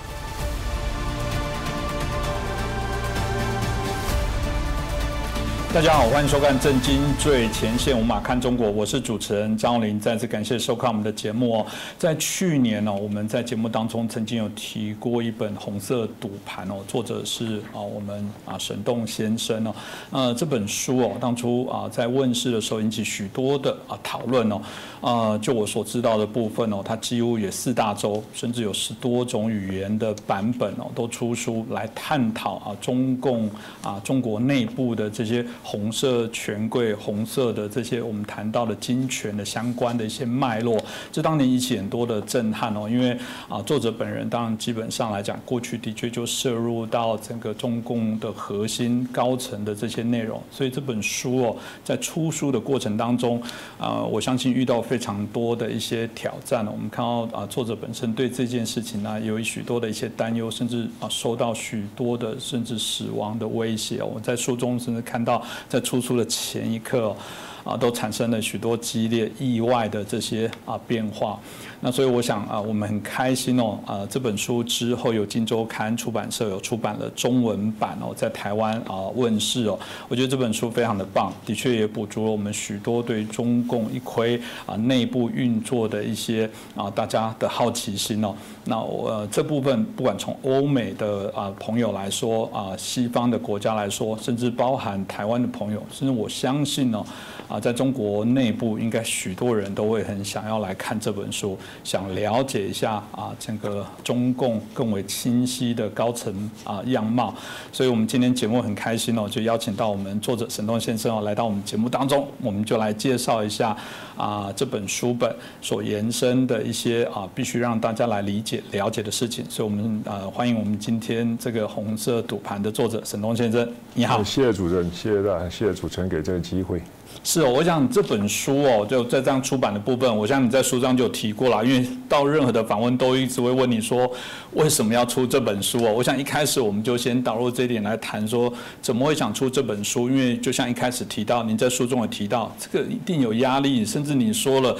大家好，欢迎收看《震惊最前线》，无马看中国，我是主持人张林。再次感谢收看我们的节目哦。在去年呢，我们在节目当中曾经有提过一本《红色赌盘》哦，作者是啊我们啊沈栋先生哦。呃，这本书哦，当初啊在问世的时候引起许多的啊讨论哦。呃，就我所知道的部分哦，它几乎也四大洲，甚至有十多种语言的版本哦，都出书来探讨啊中共啊中国内部的这些。红色权贵、红色的这些我们谈到的金权的相关的一些脉络，这当年引起很多的震撼哦。因为啊，作者本人当然基本上来讲，过去的确就涉入到整个中共的核心高层的这些内容，所以这本书哦，在出书的过程当中啊，我相信遇到非常多的一些挑战我们看到啊，作者本身对这件事情呢，有许多的一些担忧，甚至啊，受到许多的甚至死亡的威胁。我在书中甚至看到。在出书的前一刻，啊，都产生了许多激烈、意外的这些啊变化。那所以我想啊，我们很开心哦，啊，这本书之后有金周刊出版社有出版了中文版哦，在台湾啊问世哦。我觉得这本书非常的棒，的确也补足了我们许多对中共一窥啊内部运作的一些啊大家的好奇心哦。那我这部分不管从欧美的啊朋友来说啊，西方的国家来说，甚至包含台湾的朋友，甚至我相信呢。啊，在中国内部，应该许多人都会很想要来看这本书，想了解一下啊，整个中共更为清晰的高层啊样貌。所以，我们今天节目很开心哦，就邀请到我们作者沈东先生哦，来到我们节目当中，我们就来介绍一下啊这本书本所延伸的一些啊必须让大家来理解了解的事情。所以，我们呃欢迎我们今天这个红色赌盘的作者沈东先生，你好。谢谢主持人，谢谢大家，谢谢主持人给这个机会。是哦，我想这本书哦，就在这样出版的部分，我想你在书上就有提过了。因为到任何的访问都一直会问你说，为什么要出这本书哦？我想一开始我们就先导入这一点来谈，说怎么会想出这本书？因为就像一开始提到，您在书中也提到，这个一定有压力，甚至你说了。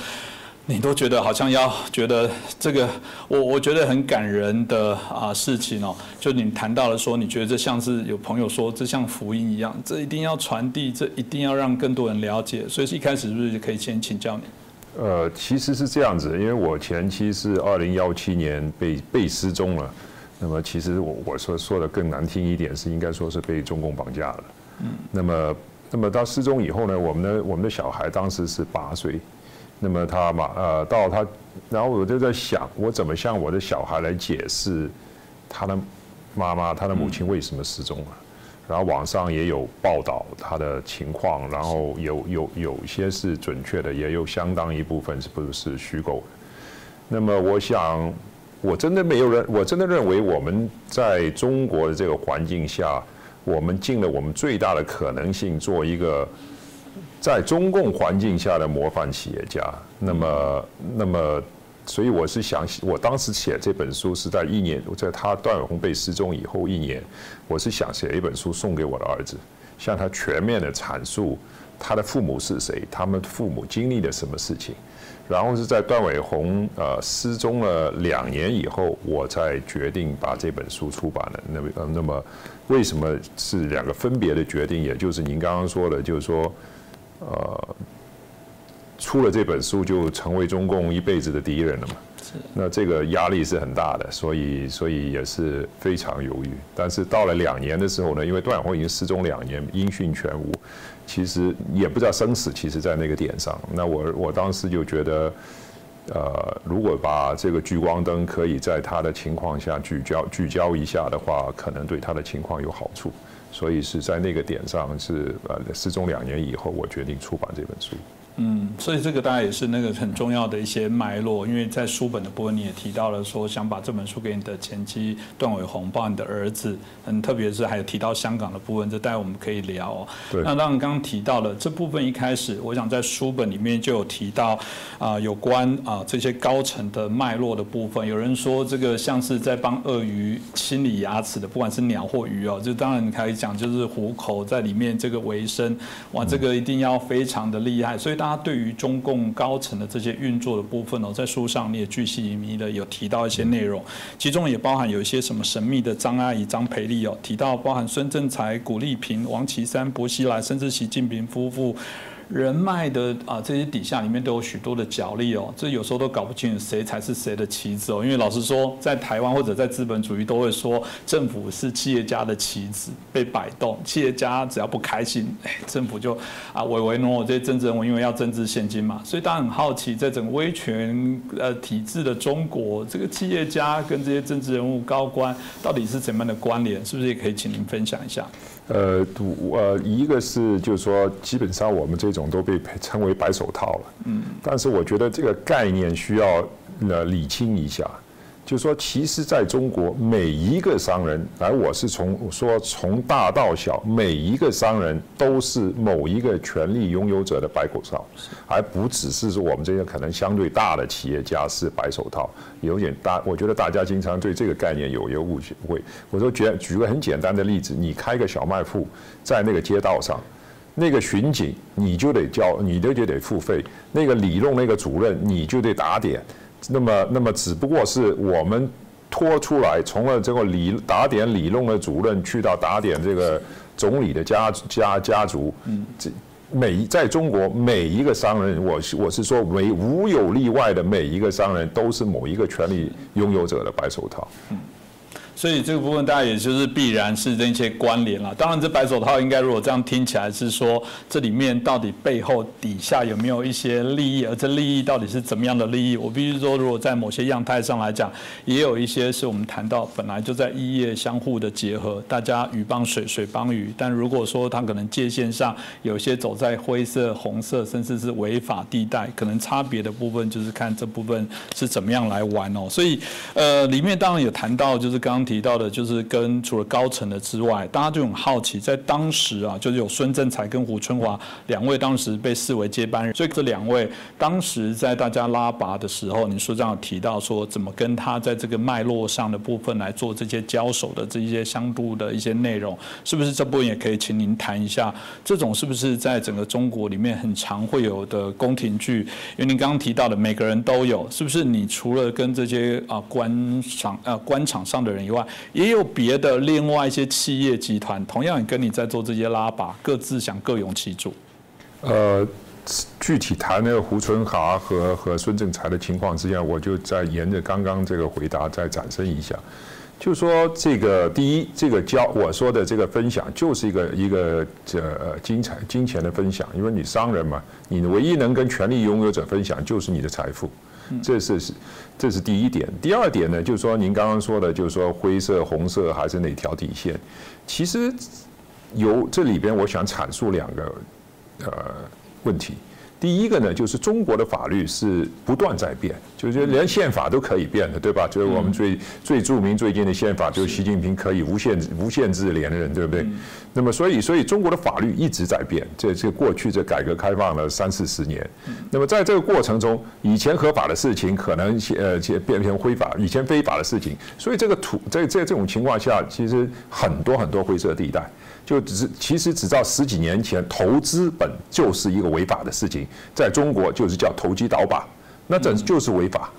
你都觉得好像要觉得这个，我我觉得很感人的啊事情哦，就你谈到了说，你觉得这像是有朋友说，这像福音一样，这一定要传递，这一定要让更多人了解。所以一开始是不是可以先请教你？呃，其实是这样子，因为我前期是二零幺七年被被失踪了，那么其实我我说说的更难听一点，是应该说是被中共绑架了。嗯，那么那么到失踪以后呢，我们的我们的小孩当时是八岁。那么他嘛，呃，到他，然后我就在想，我怎么向我的小孩来解释他的妈妈、他的母亲为什么失踪了？然后网上也有报道他的情况，然后有有有些是准确的，也有相当一部分是不是虚构的。那么我想，我真的没有人，我真的认为我们在中国的这个环境下，我们尽了我们最大的可能性做一个。在中共环境下的模范企业家，那么，那么，所以我是想，我当时写这本书是在一年，在他段伟宏被失踪以后一年，我是想写一本书送给我的儿子，向他全面的阐述他的父母是谁，他们父母经历了什么事情，然后是在段伟宏呃失踪了两年以后，我才决定把这本书出版了。那么，呃，那么为什么是两个分别的决定？也就是您刚刚说的，就是说。呃，出了这本书就成为中共一辈子的敌人了嘛？那这个压力是很大的，所以所以也是非常犹豫。但是到了两年的时候呢，因为段永辉已经失踪两年，音讯全无，其实也不知道生死，其实在那个点上。那我我当时就觉得，呃，如果把这个聚光灯可以在他的情况下聚焦聚焦一下的话，可能对他的情况有好处。所以是在那个点上，是呃失踪两年以后，我决定出版这本书。嗯，所以这个大概也是那个很重要的一些脉络，因为在书本的部分你也提到了说想把这本书给你的前妻段伟宏，包括你的儿子，嗯，特别是还有提到香港的部分，这待会我们可以聊。对。那当然刚刚提到了这部分一开始，我想在书本里面就有提到啊，有关啊这些高层的脉络的部分。有人说这个像是在帮鳄鱼清理牙齿的，不管是鸟或鱼哦，就当然你可以讲就是虎口在里面这个维生，哇，这个一定要非常的厉害，所以。大家对于中共高层的这些运作的部分哦，在书上你也巨细靡的有提到一些内容，其中也包含有一些什么神秘的张阿姨张培丽哦，提到包含孙政才、古丽萍、王岐山、薄熙来，甚至习近平夫妇。人脉的啊，这些底下里面都有许多的角力哦，这有时候都搞不清楚谁才是谁的棋子哦。因为老实说，在台湾或者在资本主义都会说，政府是企业家的棋子被摆动，企业家只要不开心，政府就啊唯唯诺诺。这些政治人物因为要政治现金嘛，所以大家很好奇，在整个威权呃体制的中国，这个企业家跟这些政治人物高官到底是怎么样的关联？是不是也可以请您分享一下？呃，呃，一个是就是说，基本上我们这种都被称为白手套了。嗯，但是我觉得这个概念需要呃理清一下。就说，其实在中国，每一个商人，而，我是从说从大到小，每一个商人都是某一个权力拥有者的白口罩，而不只是说我们这些可能相对大的企业家是白手套，有点大。我觉得大家经常对这个概念有一个误会。我说举举个很简单的例子，你开个小卖铺，在那个街道上，那个巡警你就得交，你就就得付费；那个理弄那个主任你就得打点。那么，那么只不过是我们拖出来，从了这个理打点理论的主任，去到打点这个总理的家家家族，嗯，这每在中国每一个商人，我我是说，没无有例外的每一个商人都是某一个权力拥有者的白手套。所以这个部分大家也就是必然是这些关联了。当然，这白手套应该如果这样听起来是说，这里面到底背后底下有没有一些利益，而这利益到底是怎么样的利益？我必须说，如果在某些样态上来讲，也有一些是我们谈到本来就在一业相互的结合，大家鱼帮水，水帮鱼。但如果说它可能界限上有些走在灰色、红色，甚至是违法地带，可能差别的部分就是看这部分是怎么样来玩哦。所以，呃，里面当然有谈到，就是刚提到的就是跟除了高层的之外，大家就很好奇，在当时啊，就是有孙政才跟胡春华两位当时被视为接班人，所以这两位当时在大家拉拔的时候，你书上有提到说怎么跟他在这个脉络上的部分来做这些交手的这些相度的一些内容，是不是这部分也可以请您谈一下？这种是不是在整个中国里面很常会有的宫廷剧？因为您刚刚提到的每个人都有，是不是？你除了跟这些啊官场啊官场上的人以外，也有别的另外一些企业集团，同样也跟你在做这些拉拔，各自想各拥其主。呃，具体谈那个胡春华和和孙正才的情况之下，我就再沿着刚刚这个回答再展示一下，就说这个第一，这个交我说的这个分享就是一个一个这呃金财金钱的分享，因为你商人嘛，你唯一能跟权力拥有者分享就是你的财富。这是是，这是第一点。第二点呢，就是说您刚刚说的，就是说灰色、红色还是哪条底线？其实有这里边，我想阐述两个呃问题。第一个呢，就是中国的法律是不断在变，就是连宪法都可以变的，对吧？就是我们最最著名最近的宪法，就是习近平可以无限无限制连任，对不对？那么所以所以中国的法律一直在变，这这过去这改革开放了三四十年，那么在这个过程中，以前合法的事情可能呃变成非法，以前非法的事情，所以这个土在在这种情况下，其实很多很多灰色地带。就只是，其实只到十几年前，投资本就是一个违法的事情，在中国就是叫投机倒把，那这就是违法。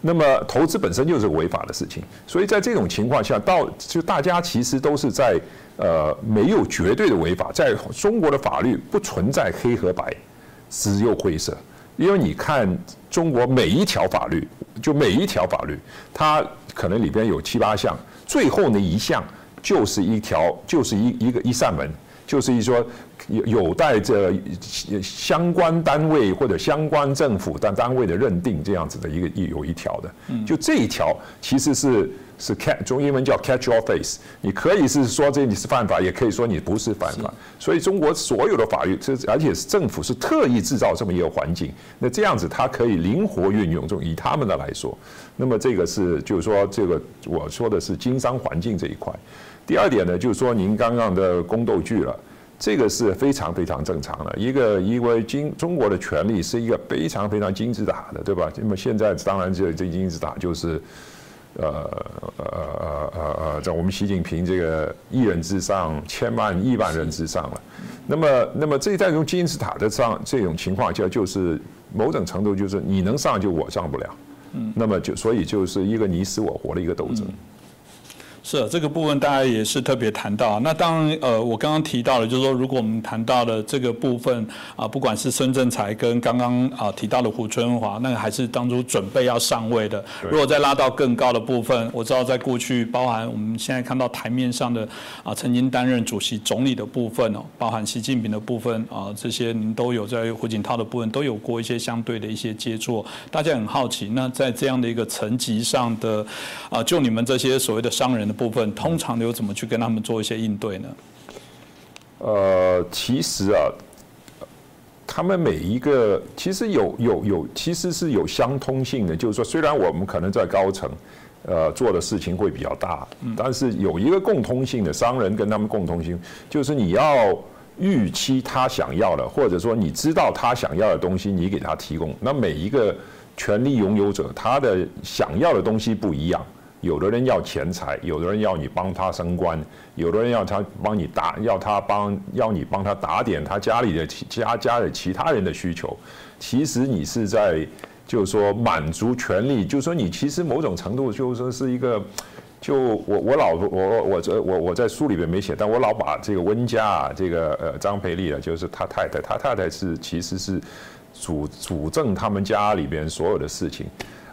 那么投资本身就是违法的事情，所以在这种情况下，到就大家其实都是在呃没有绝对的违法，在中国的法律不存在黑和白，只有灰色。因为你看中国每一条法律，就每一条法律，它可能里边有七八项，最后那一项就是一条，就是一一个一扇门，就是一说有有待这相关单位或者相关政府单单位的认定这样子的一个有一条的，就这一条其实是。是 catch 中英文叫 catch your face，你可以是说这你是犯法，也可以说你不是犯法。所以中国所有的法律，这而且是政府是特意制造这么一个环境，那这样子它可以灵活运用。就以他们的来说，那么这个是就是说这个我说的是经商环境这一块。第二点呢，就是说您刚刚的宫斗剧了，这个是非常非常正常的。一个因为金中国的权力是一个非常非常金字塔的，对吧？那么现在当然这这金字塔就是。呃呃呃呃呃，在我们习近平这个一人之上，千万亿万人之上了。那么，那么这在这种金字塔的上这种情况下，就是某种程度就是你能上就我上不了。嗯。那么就所以就是一个你死我活的一个斗争。是这个部分，大家也是特别谈到。那当然，呃，我刚刚提到了，就是说，如果我们谈到的这个部分啊，不管是孙正才跟刚刚啊提到的胡春华，那个还是当初准备要上位的。如果再拉到更高的部分，我知道在过去，包含我们现在看到台面上的啊，曾经担任主席、总理的部分哦，包含习近平的部分啊，这些您都有在胡锦涛的部分都有过一些相对的一些接触。大家很好奇，那在这样的一个层级上的啊，就你们这些所谓的商人的。部分通常有怎么去跟他们做一些应对呢？呃，其实啊，他们每一个其实有有有，其实是有相通性的。就是说，虽然我们可能在高层，呃，做的事情会比较大，但是有一个共通性的商人跟他们共通性，就是你要预期他想要的，或者说你知道他想要的东西，你给他提供。那每一个权力拥有者，他的想要的东西不一样。有的人要钱财，有的人要你帮他升官，有的人要他帮你打，要他帮要你帮他打点他家里的家家的其他人的需求。其实你是在就是说满足权利，就是说你其实某种程度就是说是一个，就我我老我我这我我在书里边没写，但我老把这个温家啊，这个呃张培丽啊，就是他太太，他太太是其实是主主政他们家里边所有的事情。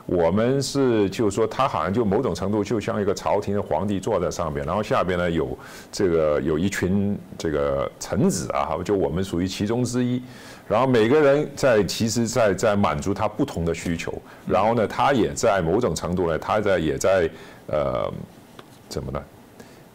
我们是，就是说，他好像就某种程度就像一个朝廷的皇帝坐在上面，然后下边呢有这个有一群这个臣子啊，哈，就我们属于其中之一，然后每个人在其实，在在满足他不同的需求，然后呢，他也在某种程度呢，他在也在呃，怎么呢？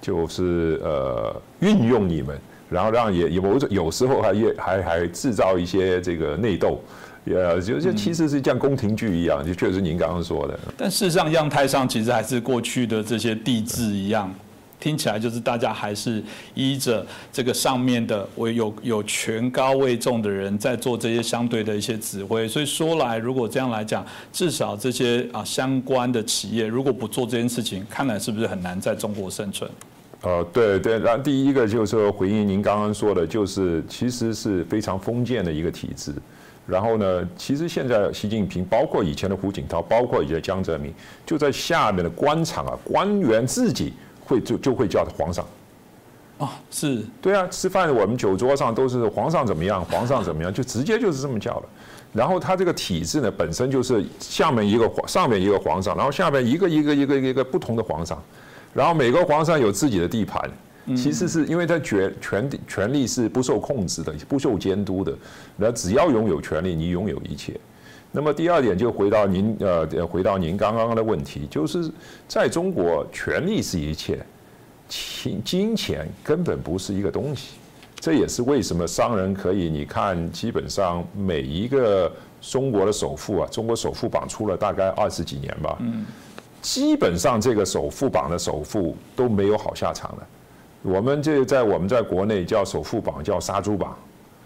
就是呃运用你们，然后让也有某种有时候还也还还制造一些这个内斗。呃，就就其实是像宫廷剧一样，就确实您刚刚说的。但事实上，样态上其实还是过去的这些帝制一样，听起来就是大家还是依着这个上面的，我有有权高位重的人在做这些相对的一些指挥。所以说来，如果这样来讲，至少这些啊相关的企业如果不做这件事情，看来是不是很难在中国生存？呃，对对，然后第一个就是说回应您刚刚说的，就是其实是非常封建的一个体制。然后呢？其实现在习近平，包括以前的胡锦涛，包括以前江泽民，就在下面的官场啊，官员自己会就就会叫皇上。啊，是对啊，吃饭我们酒桌上都是皇上怎么样，皇上怎么样，就直接就是这么叫了。然后他这个体制呢，本身就是下面一个皇，上面一个皇上，然后下面一个一个一个一个不同的皇上，然后每个皇上有自己的地盘。其实是因为他权权权力是不受控制的，不受监督的。那只要拥有权力，你拥有一切。那么第二点就回到您呃，回到您刚刚的问题，就是在中国，权力是一切，金金钱根本不是一个东西。这也是为什么商人可以，你看，基本上每一个中国的首富啊，中国首富榜出了大概二十几年吧，基本上这个首富榜的首富都没有好下场的。我们这在我们在国内叫首富榜，叫杀猪榜，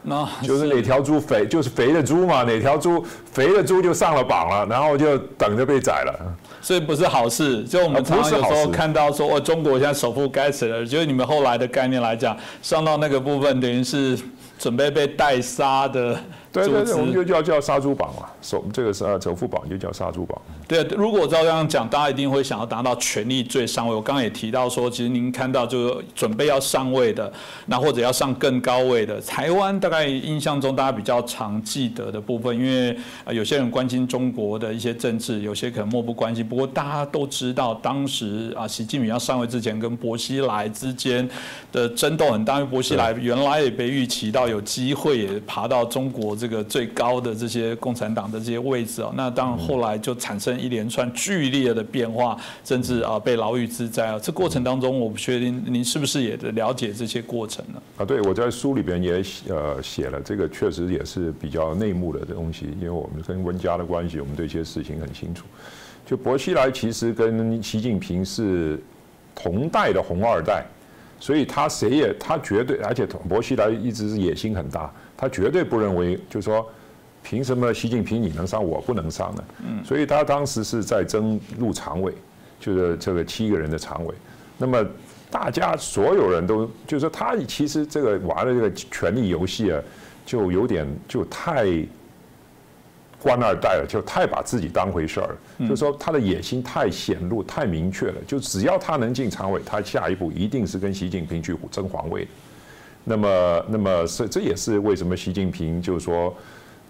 那就是哪条猪肥，就是肥的猪嘛，哪条猪肥的猪就上了榜了，然后就等着被宰了。所以不是好事。就我们常常有时候看到说，哦，中国现在首富该死了。就是你们后来的概念来讲，上到那个部分，等于是准备被代杀的对对对，我们就叫叫杀猪榜嘛，首这个是呃首富榜就叫杀猪榜。对，如果照这样讲，大家一定会想要达到权力最上位。我刚刚也提到说，其实您看到就是准备要上位的，那或者要上更高位的，台湾大概印象中大家比较常记得的部分，因为啊有些人关心中国的一些政治，有些可能漠不关心。不过大家都知道，当时啊，习近平要上位之前，跟薄熙来之间的争斗很大，因为薄熙来原来也被预期到有机会也爬到中国。这个最高的这些共产党的这些位置哦，那当然后来就产生一连串剧烈的变化，甚至啊被牢狱之灾啊。这过程当中，我不确定您是不是也了解这些过程呢？啊，对，我在书里边也呃写了，这个确实也是比较内幕的东西，因为我们跟温家的关系，我们对这些事情很清楚。就薄熙来其实跟习近平是同代的红二代，所以他谁也他绝对，而且薄熙来一直是野心很大。他绝对不认为，就是说，凭什么习近平你能上，我不能上呢？嗯，所以他当时是在争入常委，就是这个七个人的常委。那么大家所有人都，就是说他其实这个玩的这个权力游戏啊，就有点就太官二代了，就太把自己当回事儿。就是说他的野心太显露、太明确了。就只要他能进常委，他下一步一定是跟习近平去争皇位。那么，那么是这也是为什么习近平就是说，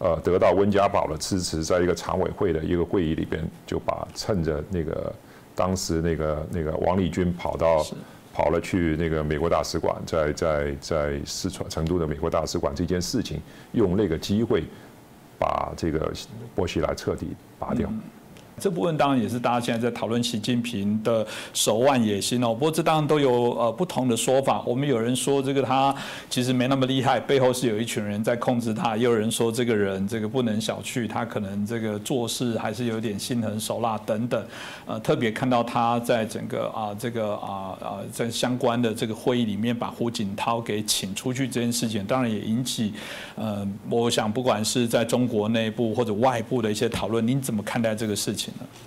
呃，得到温家宝的支持，在一个常委会的一个会议里边，就把趁着那个当时那个那个王立军跑到跑了去那个美国大使馆，在在在四川成都的美国大使馆这件事情，用那个机会把这个波西来彻底拔掉。这部分当然也是大家现在在讨论习近平的手腕野心哦。不过这当然都有呃不同的说法。我们有人说这个他其实没那么厉害，背后是有一群人在控制他；也有人说这个人这个不能小觑，他可能这个做事还是有点心狠手辣等等。呃，特别看到他在整个啊这个啊啊在相关的这个会议里面把胡锦涛给请出去这件事情，当然也引起呃我想不管是在中国内部或者外部的一些讨论，您怎么看待这个事情？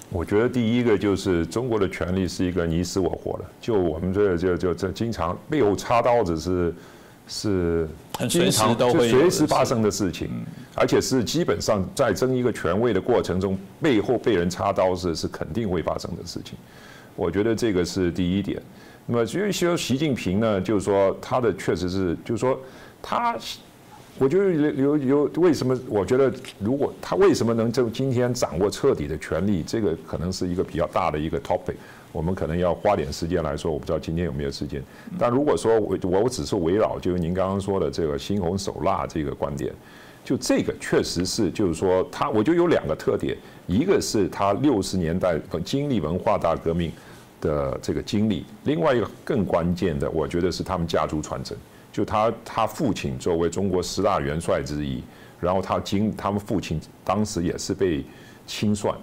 我觉得第一个就是中国的权力是一个你死我活的，就我们这就就这经常背后插刀子是是经常都会随时发生的事情，而且是基本上在争一个权位的过程中，背后被人插刀子是肯定会发生的事情。我觉得这个是第一点。那么至于说习近平呢，就是说他的确实是，就是说他。我觉得有有有为什么？我觉得如果他为什么能就今天掌握彻底的权力，这个可能是一个比较大的一个 topic。我们可能要花点时间来说。我不知道今天有没有时间。但如果说我我只是围绕就是您刚刚说的这个心狠手辣这个观点，就这个确实是就是说他，我就有两个特点，一个是他六十年代经历文化大革命的这个经历，另外一个更关键的，我觉得是他们家族传承。就他他父亲作为中国十大元帅之一，然后他经他们父亲当时也是被清算，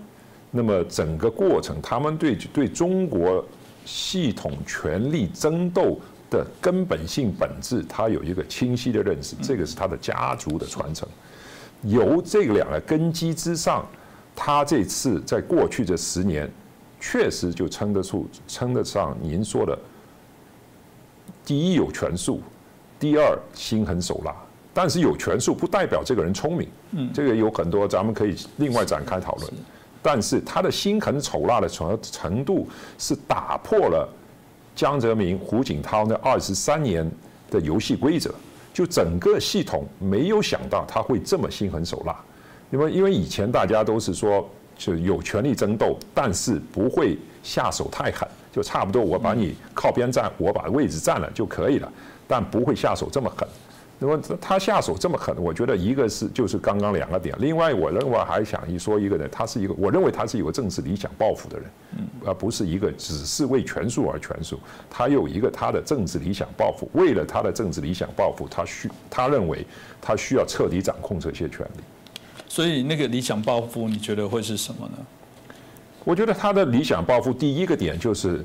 那么整个过程，他们对对中国系统权力争斗的根本性本质，他有一个清晰的认识，这个是他的家族的传承。由这两个根基之上，他这次在过去这十年，确实就称得出称得上您说的，第一有权术。第二，心狠手辣，但是有权术不代表这个人聪明，嗯，这个有很多咱们可以另外展开讨论。但是他的心狠手辣的程程度是打破了江泽民、胡锦涛那二十三年的游戏规则，就整个系统没有想到他会这么心狠手辣。因为因为以前大家都是说就有权力争斗，但是不会下手太狠，就差不多我把你靠边站，我把位置占了就可以了。但不会下手这么狠，那么他下手这么狠，我觉得一个是就是刚刚两个点，另外我认为还想一说一个人，他是一个我认为他是有政治理想抱负的人，而不是一个只是为权术而权术，他有一个他的政治理想抱负，为了他的政治理想抱负，他需他认为他需要彻底掌控这些权利。所以那个理想抱负，你觉得会是什么呢？我觉得他的理想抱负第一个点就是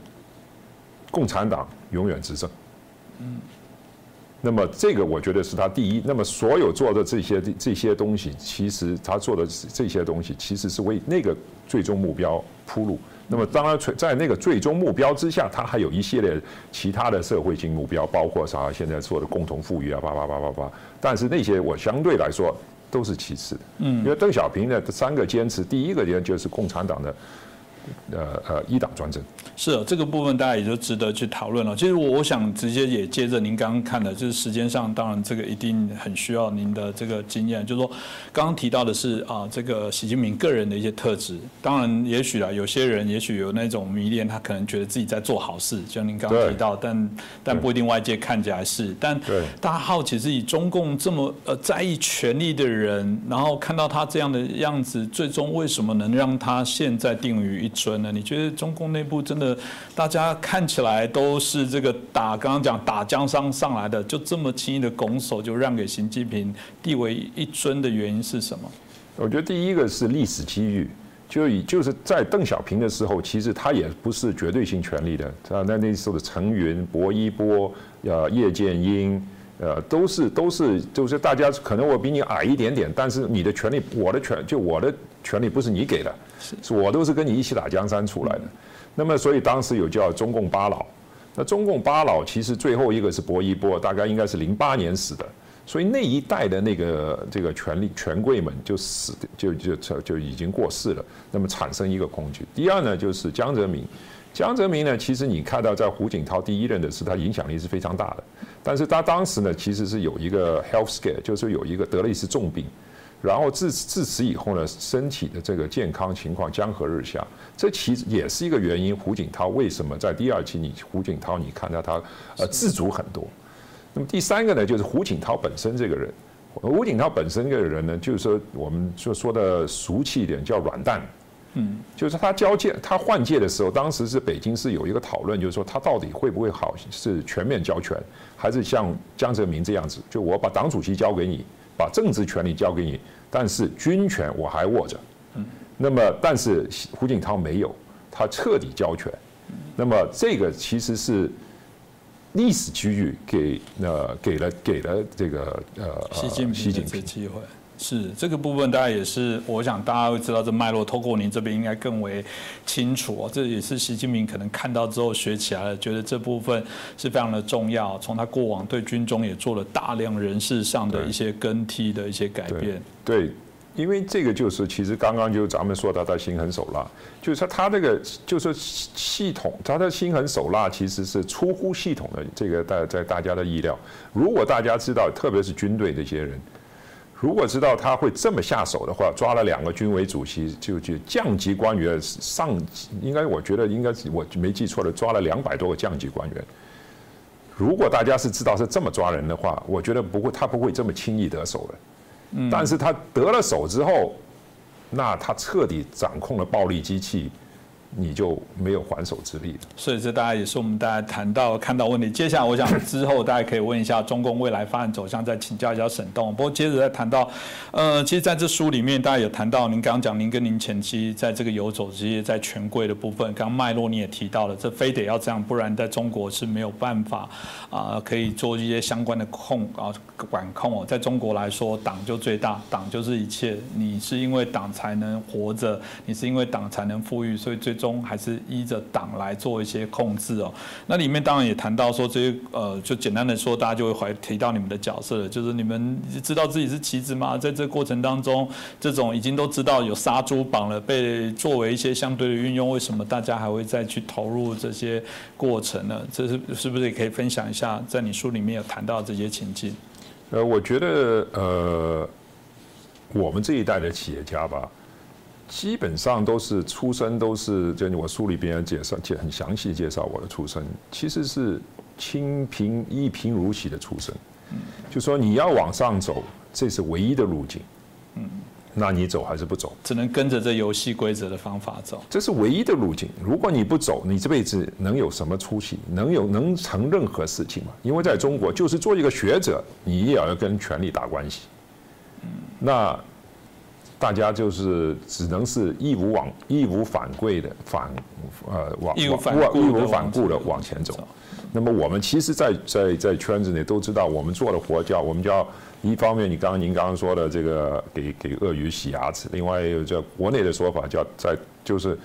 共产党永远执政。嗯。那么这个我觉得是他第一。那么所有做的这些这些东西，其实他做的这些东西，其实是为那个最终目标铺路。那么当然，在那个最终目标之下，他还有一系列其他的社会性目标，包括啥现在说的共同富裕啊，叭叭叭叭叭。但是那些我相对来说，都是其次的。嗯，因为邓小平的三个坚持，第一个坚就是共产党的。呃呃，一党专政是这个部分，大家也就值得去讨论了。其实我我想直接也接着您刚刚看的，就是时间上，当然这个一定很需要您的这个经验。就是说，刚刚提到的是啊，这个习近平个人的一些特质。当然，也许啊，有些人也许有那种迷恋，他可能觉得自己在做好事，就像您刚刚提到，但但不一定外界看起来是。但大家好奇是以中共这么呃在意权力的人，然后看到他这样的样子，最终为什么能让他现在定于尊呢？你觉得中共内部真的大家看起来都是这个打刚刚讲打江山上来的，就这么轻易的拱手就让给习近平地位一尊的原因是什么？我觉得第一个是历史机遇，就以就是在邓小平的时候，其实他也不是绝对性权力的啊。那那时候的陈云、薄一波、呃叶剑英，呃都是都是就是大家可能我比你矮一点点，但是你的权利，我的权就我的权利不是你给的。是。我都是跟你一起打江山出来的，那么所以当时有叫中共八老，那中共八老其实最后一个是薄一波，大概应该是零八年死的，所以那一代的那个这个权力权贵们就死就就就就已经过世了，那么产生一个恐惧。第二呢就是江泽民，江泽民呢其实你看到在胡锦涛第一任的时候，他影响力是非常大的，但是他当时呢其实是有一个 health scare，就是有一个得了一次重病。然后自自此以后呢，身体的这个健康情况江河日下，这其实也是一个原因。胡锦涛为什么在第二期你胡锦涛你看到他呃自主很多？那么第三个呢，就是胡锦涛本身这个人，胡锦涛本身这个人呢，就是说我们就说的俗气一点叫软蛋，嗯，就是他交界他换届的时候，当时是北京是有一个讨论，就是说他到底会不会好是全面交权，还是像江泽民这样子，就我把党主席交给你。把政治权利交给你，但是军权我还握着。嗯，那么但是胡锦涛没有，他彻底交权。那么这个其实是历史机遇给呃给了给了这个呃习近平的机会。是这个部分，大家也是，我想大家会知道这脉络。透过您这边应该更为清楚哦。这也是习近平可能看到之后学起来了，觉得这部分是非常的重要。从他过往对军中也做了大量人事上的一些更替的一些改变。对，因为这个就是其实刚刚就咱们说到他心狠手辣，就是说他这个就是系统，他的心狠手辣其实是出乎系统的这个在在大家的意料。如果大家知道，特别是军队这些人。如果知道他会这么下手的话，抓了两个军委主席，就就降级官员上，应该我觉得应该是我没记错的，抓了两百多个降级官员。如果大家是知道是这么抓人的话，我觉得不会，他不会这么轻易得手的。嗯，但是他得了手之后，那他彻底掌控了暴力机器。你就没有还手之力了。所以这大家也是我们大家谈到看到问题。接下来我想之后大家可以问一下中共未来发展走向，再请教一下沈栋。不过接着再谈到，呃，其实在这书里面大家有谈到，您刚刚讲您跟您前妻在这个游走这些在权贵的部分，刚脉络你也提到了，这非得要这样，不然在中国是没有办法啊，可以做一些相关的控啊管控哦。在中国来说，党就最大，党就是一切，你是因为党才能活着，你是因为党才能富裕，所以最中还是依着党来做一些控制哦。那里面当然也谈到说，这些呃，就简单的说，大家就会怀提到你们的角色了，就是你们知道自己是棋子吗？在这过程当中，这种已经都知道有杀猪绑了，被作为一些相对的运用，为什么大家还会再去投入这些过程呢？这是是不是也可以分享一下，在你书里面有谈到这些情境？呃，我觉得呃，我们这一代的企业家吧。基本上都是出身都是，就我书里边介绍，介很详细介绍我的出身，其实是清贫一贫如洗的出身。就说你要往上走，这是唯一的路径。嗯，那你走还是不走？只能跟着这游戏规则的方法走。这是唯一的路径。如果你不走，你这辈子能有什么出息？能有能成任何事情吗？因为在中国，就是做一个学者，你也要跟权力打关系。嗯，那。大家就是只能是义无往义无反顾的反呃往义无反顾的往前走。那么我们其实，在在在圈子内都知道，我们做的活叫我们叫一方面，你刚刚您刚刚说的这个给给鳄鱼洗牙齿，另外有叫国内的说法叫在就是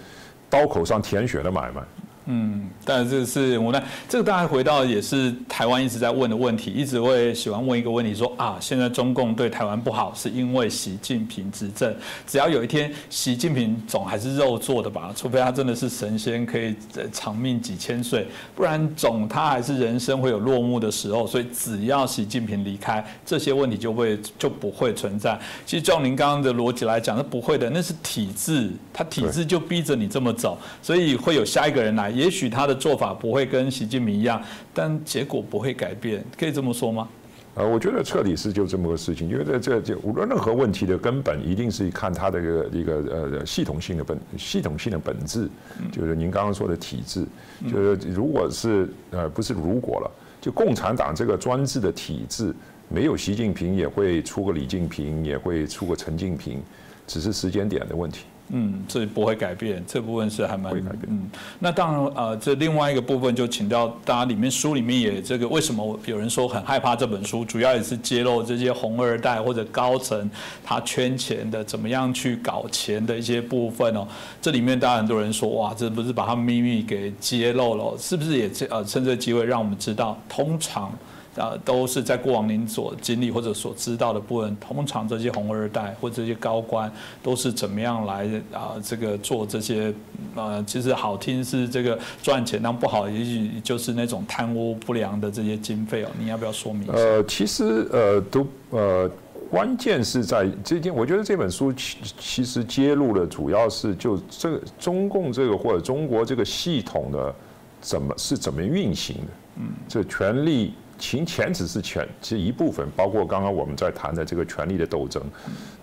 刀口上舔血的买卖。嗯，但这是无奈。这个大家回到也是台湾一直在问的问题，一直会喜欢问一个问题，说啊，现在中共对台湾不好，是因为习近平执政。只要有一天习近平总还是肉做的吧，除非他真的是神仙，可以长命几千岁，不然总他还是人生会有落幕的时候。所以只要习近平离开，这些问题就会就不会存在。其实照您刚刚的逻辑来讲，是不会的，那是体制，他体制就逼着你这么走，所以会有下一个人来。也许他的做法不会跟习近平一样，但结果不会改变，可以这么说吗？呃，我觉得彻底是就这么个事情，因为在这就无论任何问题的根本，一定是看它的一个一个呃系统性的本系统性的本质，就是您刚刚说的体制，就是如果是呃不是如果了，就共产党这个专制的体制，没有习近平也会出个李近平，也会出个陈近平，只是时间点的问题。嗯，这不会改变，这部分是还蛮会改变嗯。那当然，呃，这另外一个部分就请教大家，里面书里面也这个，为什么有人说很害怕这本书？主要也是揭露这些红二代或者高层他圈钱的，怎么样去搞钱的一些部分哦。这里面当然很多人说，哇，这不是把他秘密给揭露了？是不是也这呃趁这个机会让我们知道，通常？啊，都是在过往您所经历或者所知道的部分。通常这些红二代或这些高官都是怎么样来啊？这个做这些呃，其实好听是这个赚钱，但不好也许就是那种贪污不良的这些经费哦。你要不要说明？呃，其实呃都呃，关键是在这件，我觉得这本书其其实揭露的主要是就这个中共这个或者中国这个系统的怎么是怎么运行的？嗯，这权力。钱钱只是钱，其实一部分，包括刚刚我们在谈的这个权力的斗争。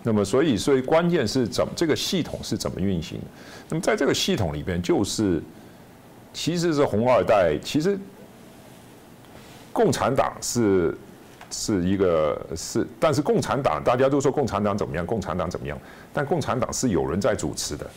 那么，所以，所以关键是怎么这个系统是怎么运行？那么，在这个系统里边，就是其实是红二代，其实共产党是是一个是，但是共产党大家都说共产党怎么样，共产党怎么样？但共产党是有人在主持的，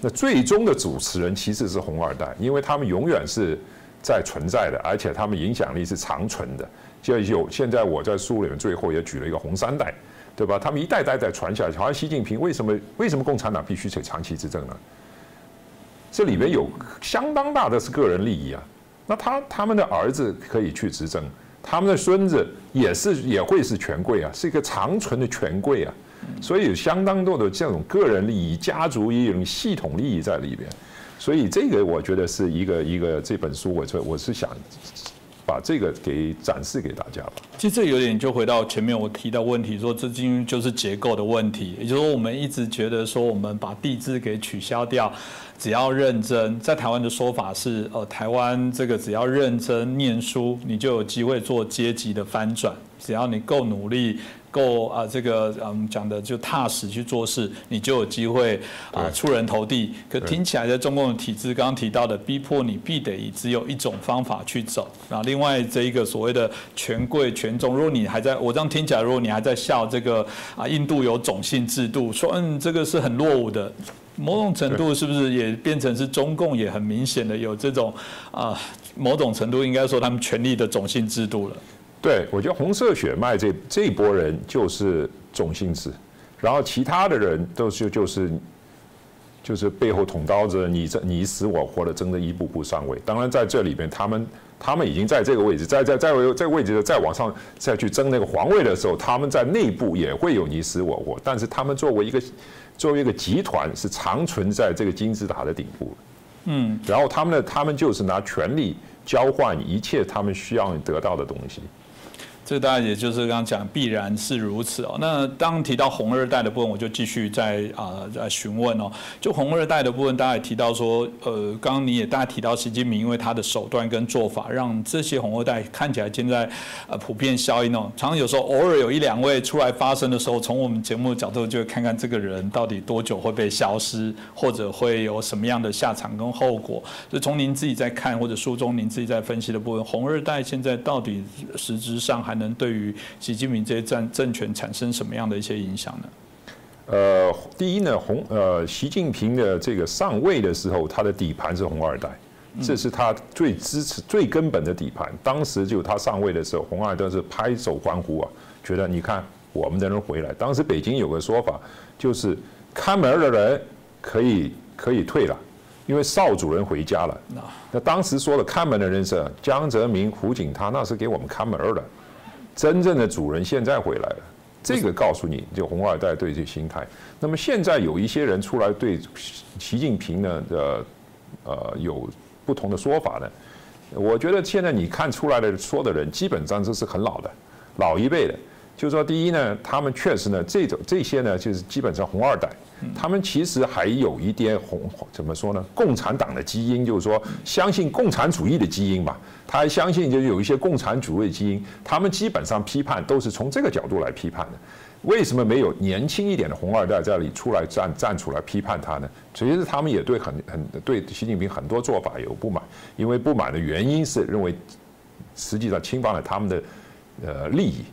那最终的主持人其实是红二代，因为他们永远是。在存在的，而且他们影响力是长存的。就有现在我在书里面最后也举了一个红三代，对吧？他们一代代代传下来。好像习近平为什么为什么共产党必须得长期执政呢？这里边有相当大的是个人利益啊。那他他们的儿子可以去执政，他们的孙子也是也会是权贵啊，是一个长存的权贵啊。所以有相当多的这种个人利益、家族也有系统利益在里边。所以这个我觉得是一个一个这本书，我这我是想把这个给展示给大家吧。其实这有点就回到前面我提到问题，说这因就是结构的问题，也就是说我们一直觉得说我们把地质给取消掉，只要认真，在台湾的说法是，呃，台湾这个只要认真念书，你就有机会做阶级的翻转，只要你够努力。够啊，这个嗯讲的就踏实去做事，你就有机会啊出人头地。可听起来在中共的体制，刚刚提到的逼迫你必得以只有一种方法去走。然后另外这一个所谓的权贵权重，如果你还在我这样听起来，如果你还在笑这个啊印度有种姓制度，说嗯这个是很落伍的，某种程度是不是也变成是中共也很明显的有这种啊某种程度应该说他们权力的种姓制度了。对，我觉得红色血脉这这一波人就是种姓制，然后其他的人都是就是就是背后捅刀子，你这你死我活的争的一步步上位。当然在这里边，他们他们已经在这个位置，在在在这个位置再往上再去争那个皇位的时候，他们在内部也会有你死我活。但是他们作为一个作为一个集团，是长存在这个金字塔的顶部。嗯，然后他们呢他们就是拿权力交换一切他们需要得到的东西。这大概也就是刚刚讲，必然是如此哦。那当提到红二代的部分，我就继续在啊在询问哦。就红二代的部分，大家也提到说，呃，刚刚你也大家提到习近平，因为他的手段跟做法，让这些红二代看起来现在呃普遍效应哦。常常有时候偶尔有一两位出来发声的时候，从我们节目的角度，就会看看这个人到底多久会被消失，或者会有什么样的下场跟后果。就从您自己在看或者书中您自己在分析的部分，红二代现在到底实质上还。还能对于习近平这些政政权产生什么样的一些影响呢？呃，第一呢，红呃，习近平的这个上位的时候，他的底盘是红二代，这是他最支持、最根本的底盘。当时就他上位的时候，红二代是拍手欢呼啊，觉得你看我们的人回来。当时北京有个说法，就是看门的人可以可以退了。因为少主任回家了。那当时说的看门的人是江泽民、胡锦涛，那是给我们看门的。真正的主人现在回来了，这个告诉你就红二代对这心态。那么现在有一些人出来对习近平呢呃呃有不同的说法呢，我觉得现在你看出来的说的人基本上都是很老的，老一辈的。就是说，第一呢，他们确实呢，这种这些呢，就是基本上红二代，他们其实还有一点红，怎么说呢？共产党的基因，就是说相信共产主义的基因吧。他还相信就是有一些共产主义的基因，他们基本上批判都是从这个角度来批判的。为什么没有年轻一点的红二代在这里出来站站出来批判他呢？其实他们也对很很对习近平很多做法有不满，因为不满的原因是认为实际上侵犯了他们的呃利益。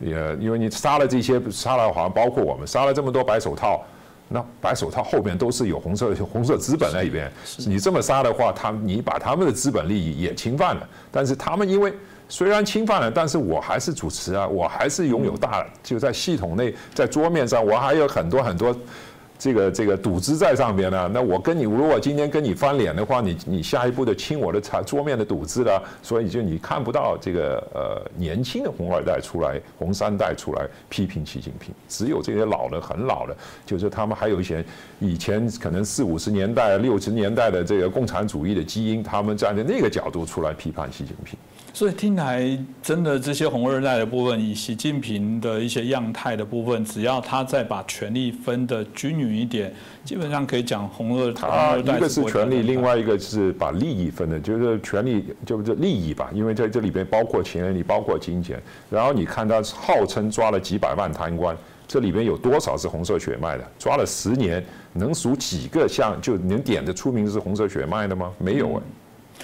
也因为你杀了这些，杀了好像包括我们杀了这么多白手套，那白手套后边都是有红色红色资本在里边。你这么杀的话，他你把他们的资本利益也侵犯了。但是他们因为虽然侵犯了，但是我还是主持啊，我还是拥有大就在系统内在桌面上，我还有很多很多。这个这个赌资在上边呢，那我跟你如果今天跟你翻脸的话，你你下一步的清我的茶桌面的赌资了，所以就你看不到这个呃年轻的红二代出来，红三代出来批评习近平，只有这些老的很老的，就是他们还有一些以前可能四五十年代、六十年代的这个共产主义的基因，他们站在那个角度出来批判习近平。所以听来，真的这些红二代的部分，以习近平的一些样态的部分，只要他再把权力分的均匀一点，基本上可以讲红二他一个是权力，另外一个是把利益分的，就是权力就是利益吧，因为在这里边包括钱，你包括金钱。然后你看他号称抓了几百万贪官，这里边有多少是红色血脉的？抓了十年，能数几个像就能点得出名是红色血脉的吗？没有啊。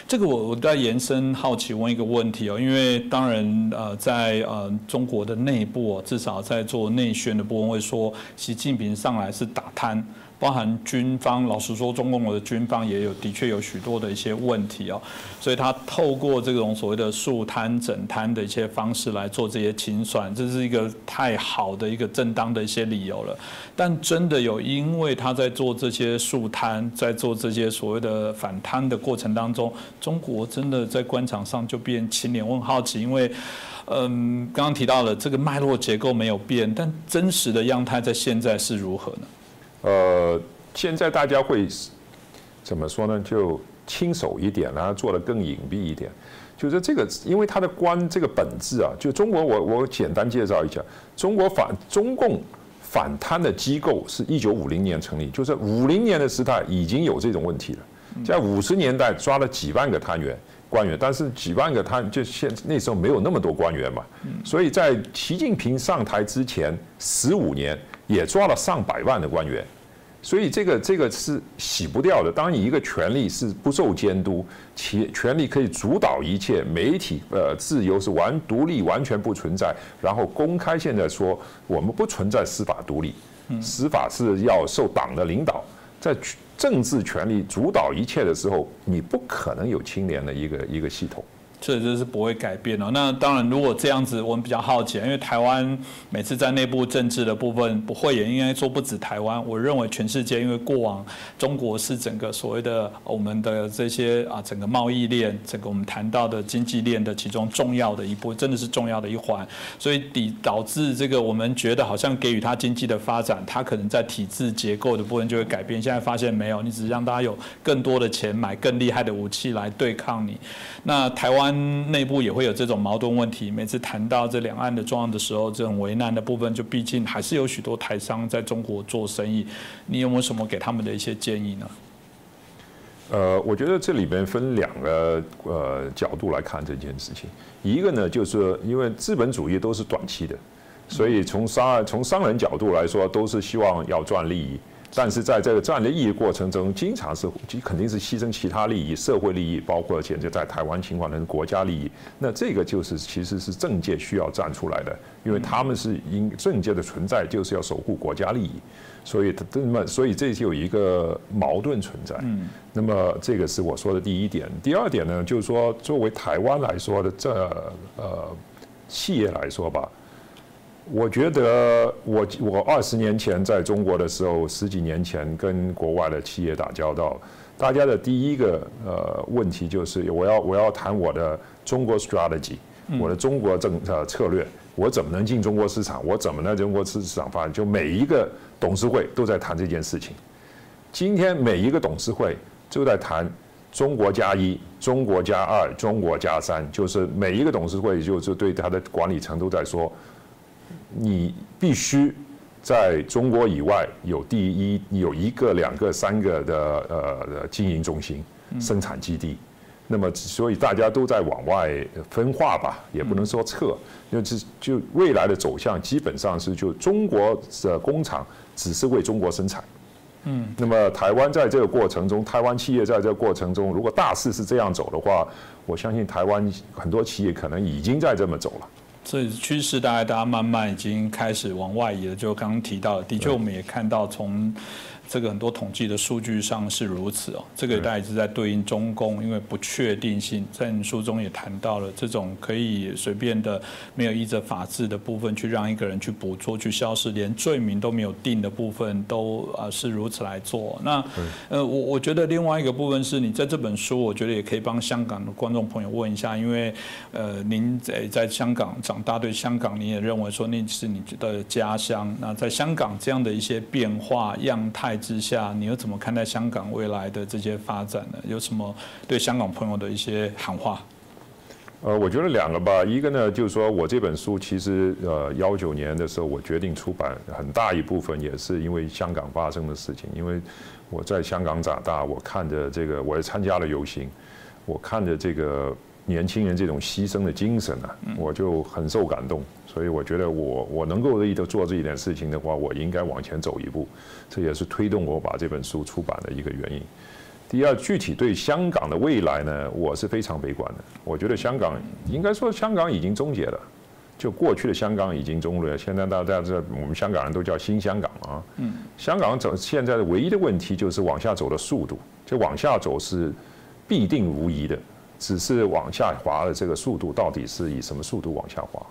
这个我我在延伸好奇问一个问题哦，因为当然呃在呃中国的内部，至少在做内宣的部分会说，习近平上来是打贪。包含军方，老实说，中共的军方也有的确有许多的一些问题哦，所以他透过这种所谓的肃贪整贪的一些方式来做这些清算，这是一个太好的一个正当的一些理由了。但真的有因为他在做这些肃贪，在做这些所谓的反贪的过程当中，中国真的在官场上就变青年？我很好奇，因为嗯，刚刚提到了这个脉络结构没有变，但真实的样态在现在是如何呢？呃，现在大家会怎么说呢？就轻手一点，然后做的更隐蔽一点。就是这个，因为它的官这个本质啊，就中国，我我简单介绍一下，中国反中共反贪的机构是一九五零年成立，就是五零年的时代已经有这种问题了，在五十年代抓了几万个贪员官员，但是几万个贪就现那时候没有那么多官员嘛，所以在习近平上台之前十五年也抓了上百万的官员。所以这个这个是洗不掉的。当你一个权力是不受监督，其权力可以主导一切，媒体呃自由是完独立完全不存在，然后公开现在说我们不存在司法独立，司法是要受党的领导，在政治权力主导一切的时候，你不可能有清廉的一个一个系统。这这是不会改变的。那当然，如果这样子，我们比较好奇，因为台湾每次在内部政治的部分不会，也应该说不止台湾。我认为全世界，因为过往中国是整个所谓的我们的这些啊，整个贸易链，整个我们谈到的经济链的其中重要的一步，真的是重要的一环。所以导导致这个我们觉得好像给予它经济的发展，它可能在体制结构的部分就会改变。现在发现没有，你只是让大家有更多的钱买更厉害的武器来对抗你。那台湾。内部也会有这种矛盾问题。每次谈到这两岸的状况的时候，这种为难的部分，就毕竟还是有许多台商在中国做生意。你有没有什么给他们的一些建议呢？呃，我觉得这里边分两个呃角度来看这件事情。一个呢，就是因为资本主义都是短期的，所以从商从商人角度来说，都是希望要赚利益。但是在这个战略意义过程中，经常是肯定是牺牲其他利益、社会利益，包括现在在台湾情况的国家利益。那这个就是其实是政界需要站出来的，因为他们是因政界的存在就是要守护国家利益，所以那么所以这就有一个矛盾存在。嗯，那么这个是我说的第一点。第二点呢，就是说作为台湾来说的这呃企业来说吧。我觉得我我二十年前在中国的时候，十几年前跟国外的企业打交道，大家的第一个呃问题就是我要我要谈我的中国 strategy，我的中国政呃策略，我怎么能进中国市场，我怎么能中国市场发展，就每一个董事会都在谈这件事情。今天每一个董事会都在谈中国加一、中国加二、中国加三，就是每一个董事会就是对他的管理层都在说。你必须在中国以外有第一有一个、两个、三个的呃经营中心、生产基地。那么，所以大家都在往外分化吧，也不能说撤，因为这就未来的走向基本上是就中国的工厂只是为中国生产。嗯。那么，台湾在这个过程中，台湾企业在这个过程中，如果大势是这样走的话，我相信台湾很多企业可能已经在这么走了。所以趋势大概大家慢慢已经开始往外移了，就刚刚提到，的确我们也看到从。这个很多统计的数据上是如此哦，这个大概是在对应中共，因为不确定性，在书中也谈到了这种可以随便的没有依着法治的部分去让一个人去捕捉、去消失，连罪名都没有定的部分都啊是如此来做。那呃，我我觉得另外一个部分是你在这本书，我觉得也可以帮香港的观众朋友问一下，因为呃，您在在香港长大，对香港你也认为说那是你的家乡。那在香港这样的一些变化样态。之下，你又怎么看待香港未来的这些发展呢？有什么对香港朋友的一些喊话？呃，我觉得两个吧，一个呢，就是说我这本书其实呃幺九年的时候我决定出版，很大一部分也是因为香港发生的事情，因为我在香港长大，我看着这个，我也参加了游行，我看着这个年轻人这种牺牲的精神啊，我就很受感动。所以我觉得我我能够的做这一点事情的话，我应该往前走一步，这也是推动我把这本书出版的一个原因。第二，具体对香港的未来呢，我是非常悲观的。我觉得香港应该说香港已经终结了，就过去的香港已经终了。现在大家知道，我们香港人都叫新香港啊。嗯。香港走现在的唯一的问题就是往下走的速度，就往下走是必定无疑的，只是往下滑的这个速度到底是以什么速度往下滑？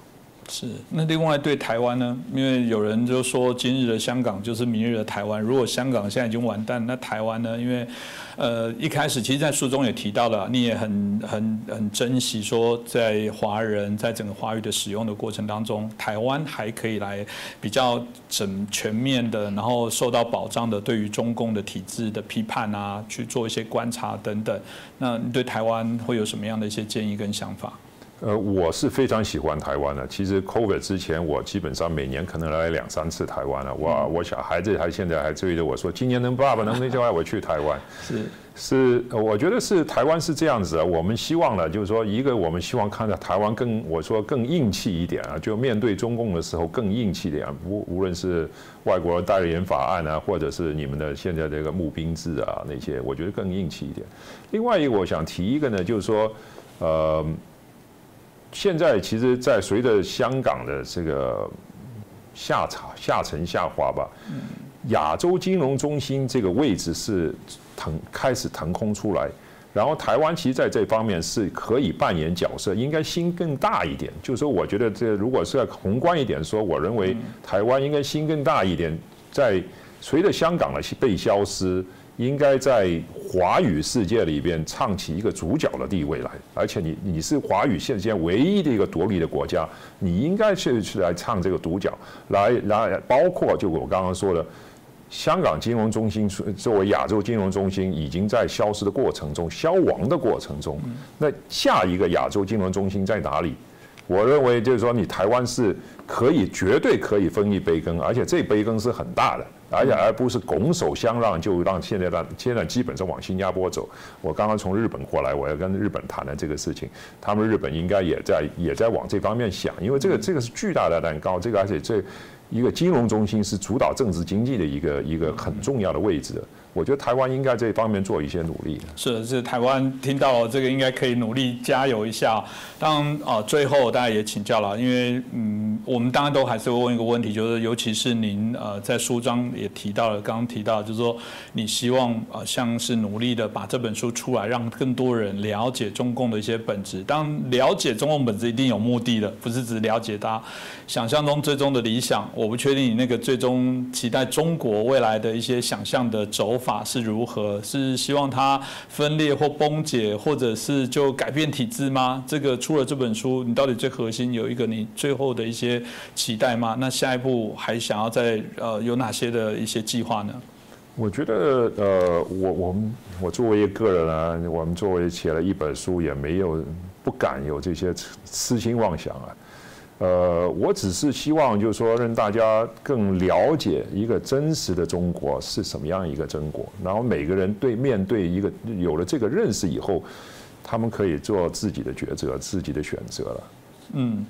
是，那另外对台湾呢？因为有人就说今日的香港就是明日的台湾。如果香港现在已经完蛋，那台湾呢？因为，呃，一开始其实，在书中也提到了，你也很很很珍惜说，在华人在整个华语的使用的过程当中，台湾还可以来比较整全面的，然后受到保障的，对于中共的体制的批判啊，去做一些观察等等。那你对台湾会有什么样的一些建议跟想法？呃，我是非常喜欢台湾的。其实 COVID 之前，我基本上每年可能来两三次台湾了。哇，我小孩子还现在还追着我说，今年能爸爸能不能叫我去台湾？是是，我觉得是台湾是这样子啊。我们希望呢，就是说，一个我们希望看到台湾更，我说更硬气一点啊，就面对中共的时候更硬气点。无无论是外国代理人法案啊，或者是你们的现在这个募兵制啊那些，我觉得更硬气一点。另外一个我想提一个呢，就是说，呃。现在其实，在随着香港的这个下场下沉下滑吧，亚洲金融中心这个位置是腾开始腾空出来，然后台湾其实在这方面是可以扮演角色，应该心更大一点。就是说，我觉得这如果是要宏观一点说，我认为台湾应该心更大一点，在随着香港的被消失。应该在华语世界里边唱起一个主角的地位来，而且你你是华语现在唯一的一个独立的国家，你应该去去来唱这个独角，来来包括就我刚刚说的，香港金融中心作为亚洲金融中心已经在消失的过程中消亡的过程中，那下一个亚洲金融中心在哪里？我认为就是说你台湾是可以绝对可以分一杯羹，而且这杯羹是很大的。而且而不是拱手相让，就让现在让现在基本上往新加坡走。我刚刚从日本过来，我要跟日本谈的这个事情，他们日本应该也在也在往这方面想，因为这个这个是巨大的蛋糕，这个而且这一个金融中心，是主导政治经济的一个一个很重要的位置。我觉得台湾应该这方面做一些努力。是是，台湾听到这个应该可以努力加油一下。当啊，最后大家也请教了，因为嗯，我们当然都还是会问一个问题，就是尤其是您呃在书章也提到了，刚刚提到就是说你希望呃像是努力的把这本书出来，让更多人了解中共的一些本质。当了解中共本质一定有目的的，不是只了解它想象中最终的理想。我不确定你那个最终期待中国未来的一些想象的走。法是如何？是希望它分裂或崩解，或者是就改变体制吗？这个出了这本书，你到底最核心有一个你最后的一些期待吗？那下一步还想要在呃有哪些的一些计划呢？我觉得呃，我我们我作为一个人啊，我们作为写了一本书，也没有不敢有这些痴心妄想啊。呃，我只是希望，就是说，让大家更了解一个真实的中国是什么样一个中国。然后每个人对面对一个有了这个认识以后，他们可以做自己的抉择、自己的选择了。嗯，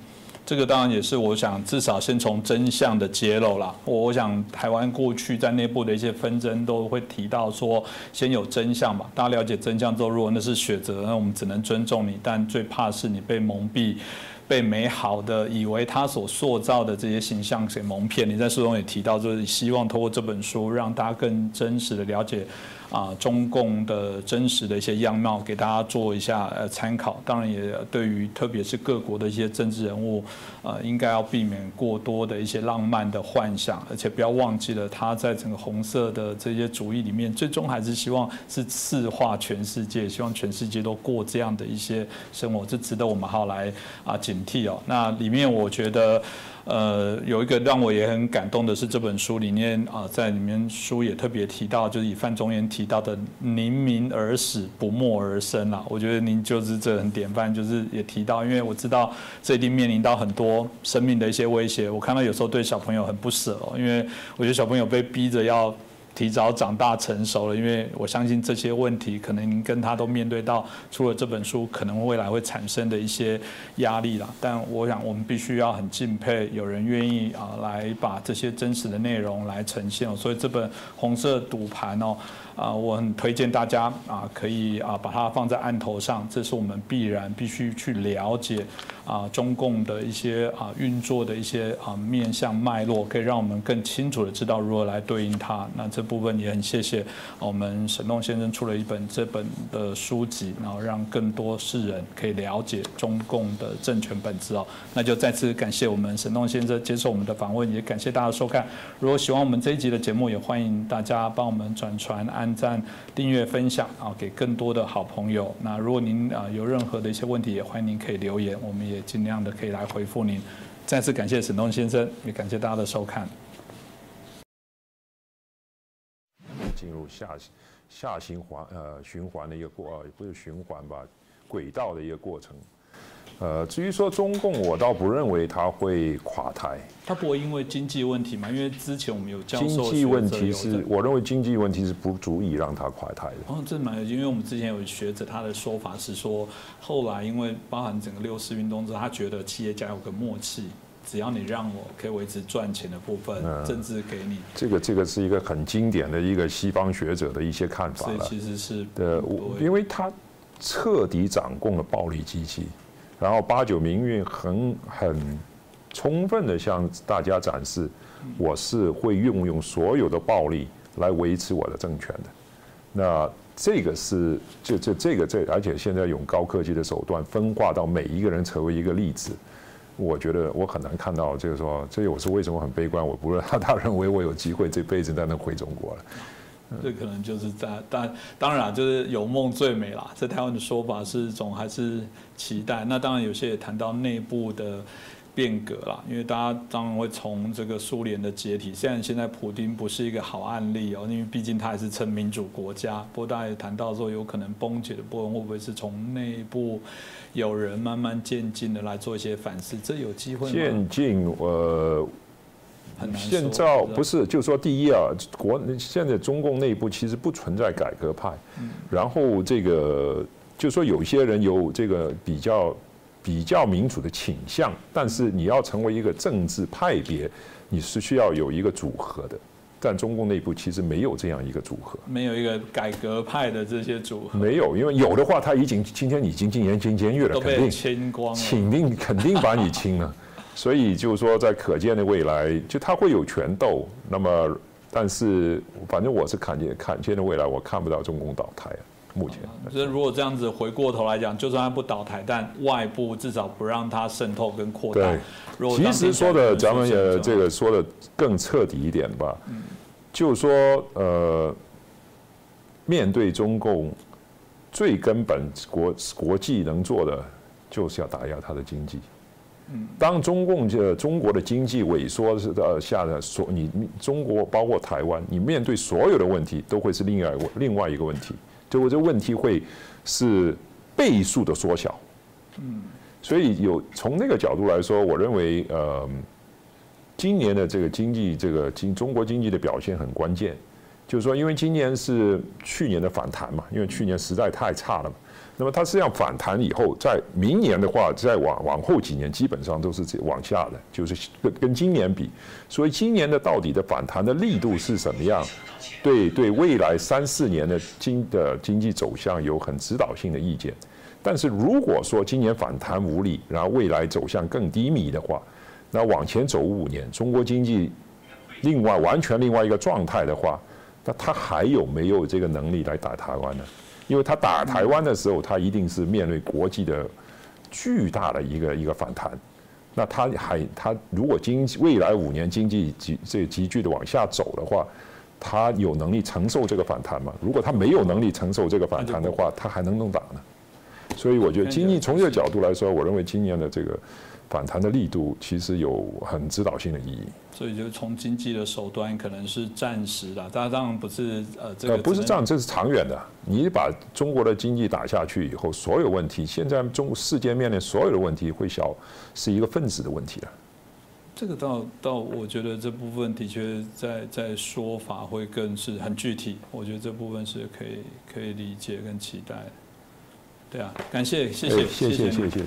这个当然也是我想，至少先从真相的揭露啦。我我想，台湾过去在内部的一些纷争都会提到说，先有真相吧。大家了解真相之后，如果那是选择，那我们只能尊重你。但最怕是你被蒙蔽。被美好的以为他所塑造的这些形象给蒙骗。你在书中也提到，就是希望通过这本书让大家更真实的了解。啊，中共的真实的一些样貌，给大家做一下呃参考。当然，也对于特别是各国的一些政治人物，呃，应该要避免过多的一些浪漫的幻想，而且不要忘记了他在整个红色的这些主义里面，最终还是希望是赤化全世界，希望全世界都过这样的一些生活，这值得我们好来啊警惕哦。那里面我觉得。呃，有一个让我也很感动的是这本书里面啊，在里面书也特别提到，就是以范仲淹提到的“宁鸣而死，不默而生”啦。我觉得您就是这很典范，就是也提到，因为我知道这一定面临到很多生命的一些威胁。我看到有时候对小朋友很不舍哦，因为我觉得小朋友被逼着要。提早长大成熟了，因为我相信这些问题可能您跟他都面对到，出了这本书可能未来会产生的一些压力了。但我想我们必须要很敬佩有人愿意啊来把这些真实的内容来呈现。所以这本红色赌盘哦。啊，我很推荐大家啊，可以啊把它放在案头上，这是我们必然必须去了解啊中共的一些啊运作的一些啊面向脉络，可以让我们更清楚的知道如何来对应它。那这部分也很谢谢我们沈栋先生出了一本这本的书籍，然后让更多世人可以了解中共的政权本质哦。那就再次感谢我们沈栋先生接受我们的访问，也感谢大家收看。如果喜欢我们这一集的节目，也欢迎大家帮我们转传按。赞、订阅、分享啊，给更多的好朋友。那如果您啊有任何的一些问题，也欢迎您可以留言，我们也也尽量的可以来回复您。再次感谢沈东先生，也感谢大家的收看。进入下下行环呃循环的一个过，不是循环吧，轨道的一个过程。呃，至于说中共，我倒不认为他会垮台。他不会因为经济问题嘛？因为之前我们有教授经济问题是，我认为经济问题是不足以让他垮台的。哦，这蛮有因为我们之前有学者他的说法是说，后来因为包含整个六四运动之后，他觉得企业家有个默契，只要你让我可以维持赚钱的部分，政治给你。这个这个是一个很经典的一个西方学者的一些看法了。其实是的，因为他彻底掌控了暴力机器。然后八九民运很很充分的向大家展示，我是会运用所有的暴力来维持我的政权的。那这个是就就这个这，而且现在用高科技的手段分化到每一个人成为一个例子。我觉得我很难看到，就是说，这我是为什么很悲观？我不认他认为我有机会这辈子才能回中国了。这可能就是在，但当然就是有梦最美啦。在台湾的说法是一种还是期待。那当然有些也谈到内部的变革啦，因为大家当然会从这个苏联的解体，虽然现在普京不是一个好案例哦，因为毕竟他还是称民主国家。不过大家也谈到说，有可能崩解的部分会不会是从内部有人慢慢渐进的来做一些反思？这有机会吗？渐进，呃。现在不是，就是说，第一啊，国现在中共内部其实不存在改革派，然后这个就说有些人有这个比较比较民主的倾向，但是你要成为一个政治派别，你是需要有一个组合的。但中共内部其实没有这样一个组合，没有一个改革派的这些组合，没有，因为有的话，他已经今天已经进严进监狱了，肯定清光，肯定肯定把你清了。所以就是说，在可见的未来，就他会有权斗。那么，但是反正我是看见看见的未来，我看不到中共倒台。目前，所以如果这样子回过头来讲，就算他不倒台，但外部至少不让它渗透跟扩大。其实说的咱们也这个说的更彻底一点吧。就是说，呃，面对中共，最根本国国际能做的，就是要打压他的经济。当中共这中国的经济萎缩是的下的所你中国包括台湾，你面对所有的问题都会是另外另外一个问题。就我这问题会是倍数的缩小，嗯，所以有从那个角度来说，我认为呃，今年的这个经济这个经中国经济的表现很关键，就是说，因为今年是去年的反弹嘛，因为去年实在太差了嘛。那么它实际上反弹以后，在明年的话，再往往后几年基本上都是往下的，就是跟跟今年比。所以今年的到底的反弹的力度是什么样？对对，未来三四年的经的经济走向有很指导性的意见。但是如果说今年反弹无力，然后未来走向更低迷的话，那往前走五年，中国经济另外完全另外一个状态的话，那它还有没有这个能力来打台湾呢？因为他打台湾的时候，他一定是面对国际的巨大的一个一个反弹。那他还他如果经济未来五年经济急这急剧的往下走的话，他有能力承受这个反弹吗？如果他没有能力承受这个反弹的话，他还能能打呢？所以我觉得经济从这个角度来说，我认为今年的这个。反弹的力度其实有很指导性的意义，所以就从经济的手段可能是暂时的，当然不是呃这个不是这样，这是长远的。你把中国的经济打下去以后，所有问题，现在中世界面临所有的问题会小，是一个分子的问题了。这个倒倒，我觉得这部分的确在在说法会更是很具体，我觉得这部分是可以可以理解跟期待。对啊感谢谢谢谢谢谢谢谢谢。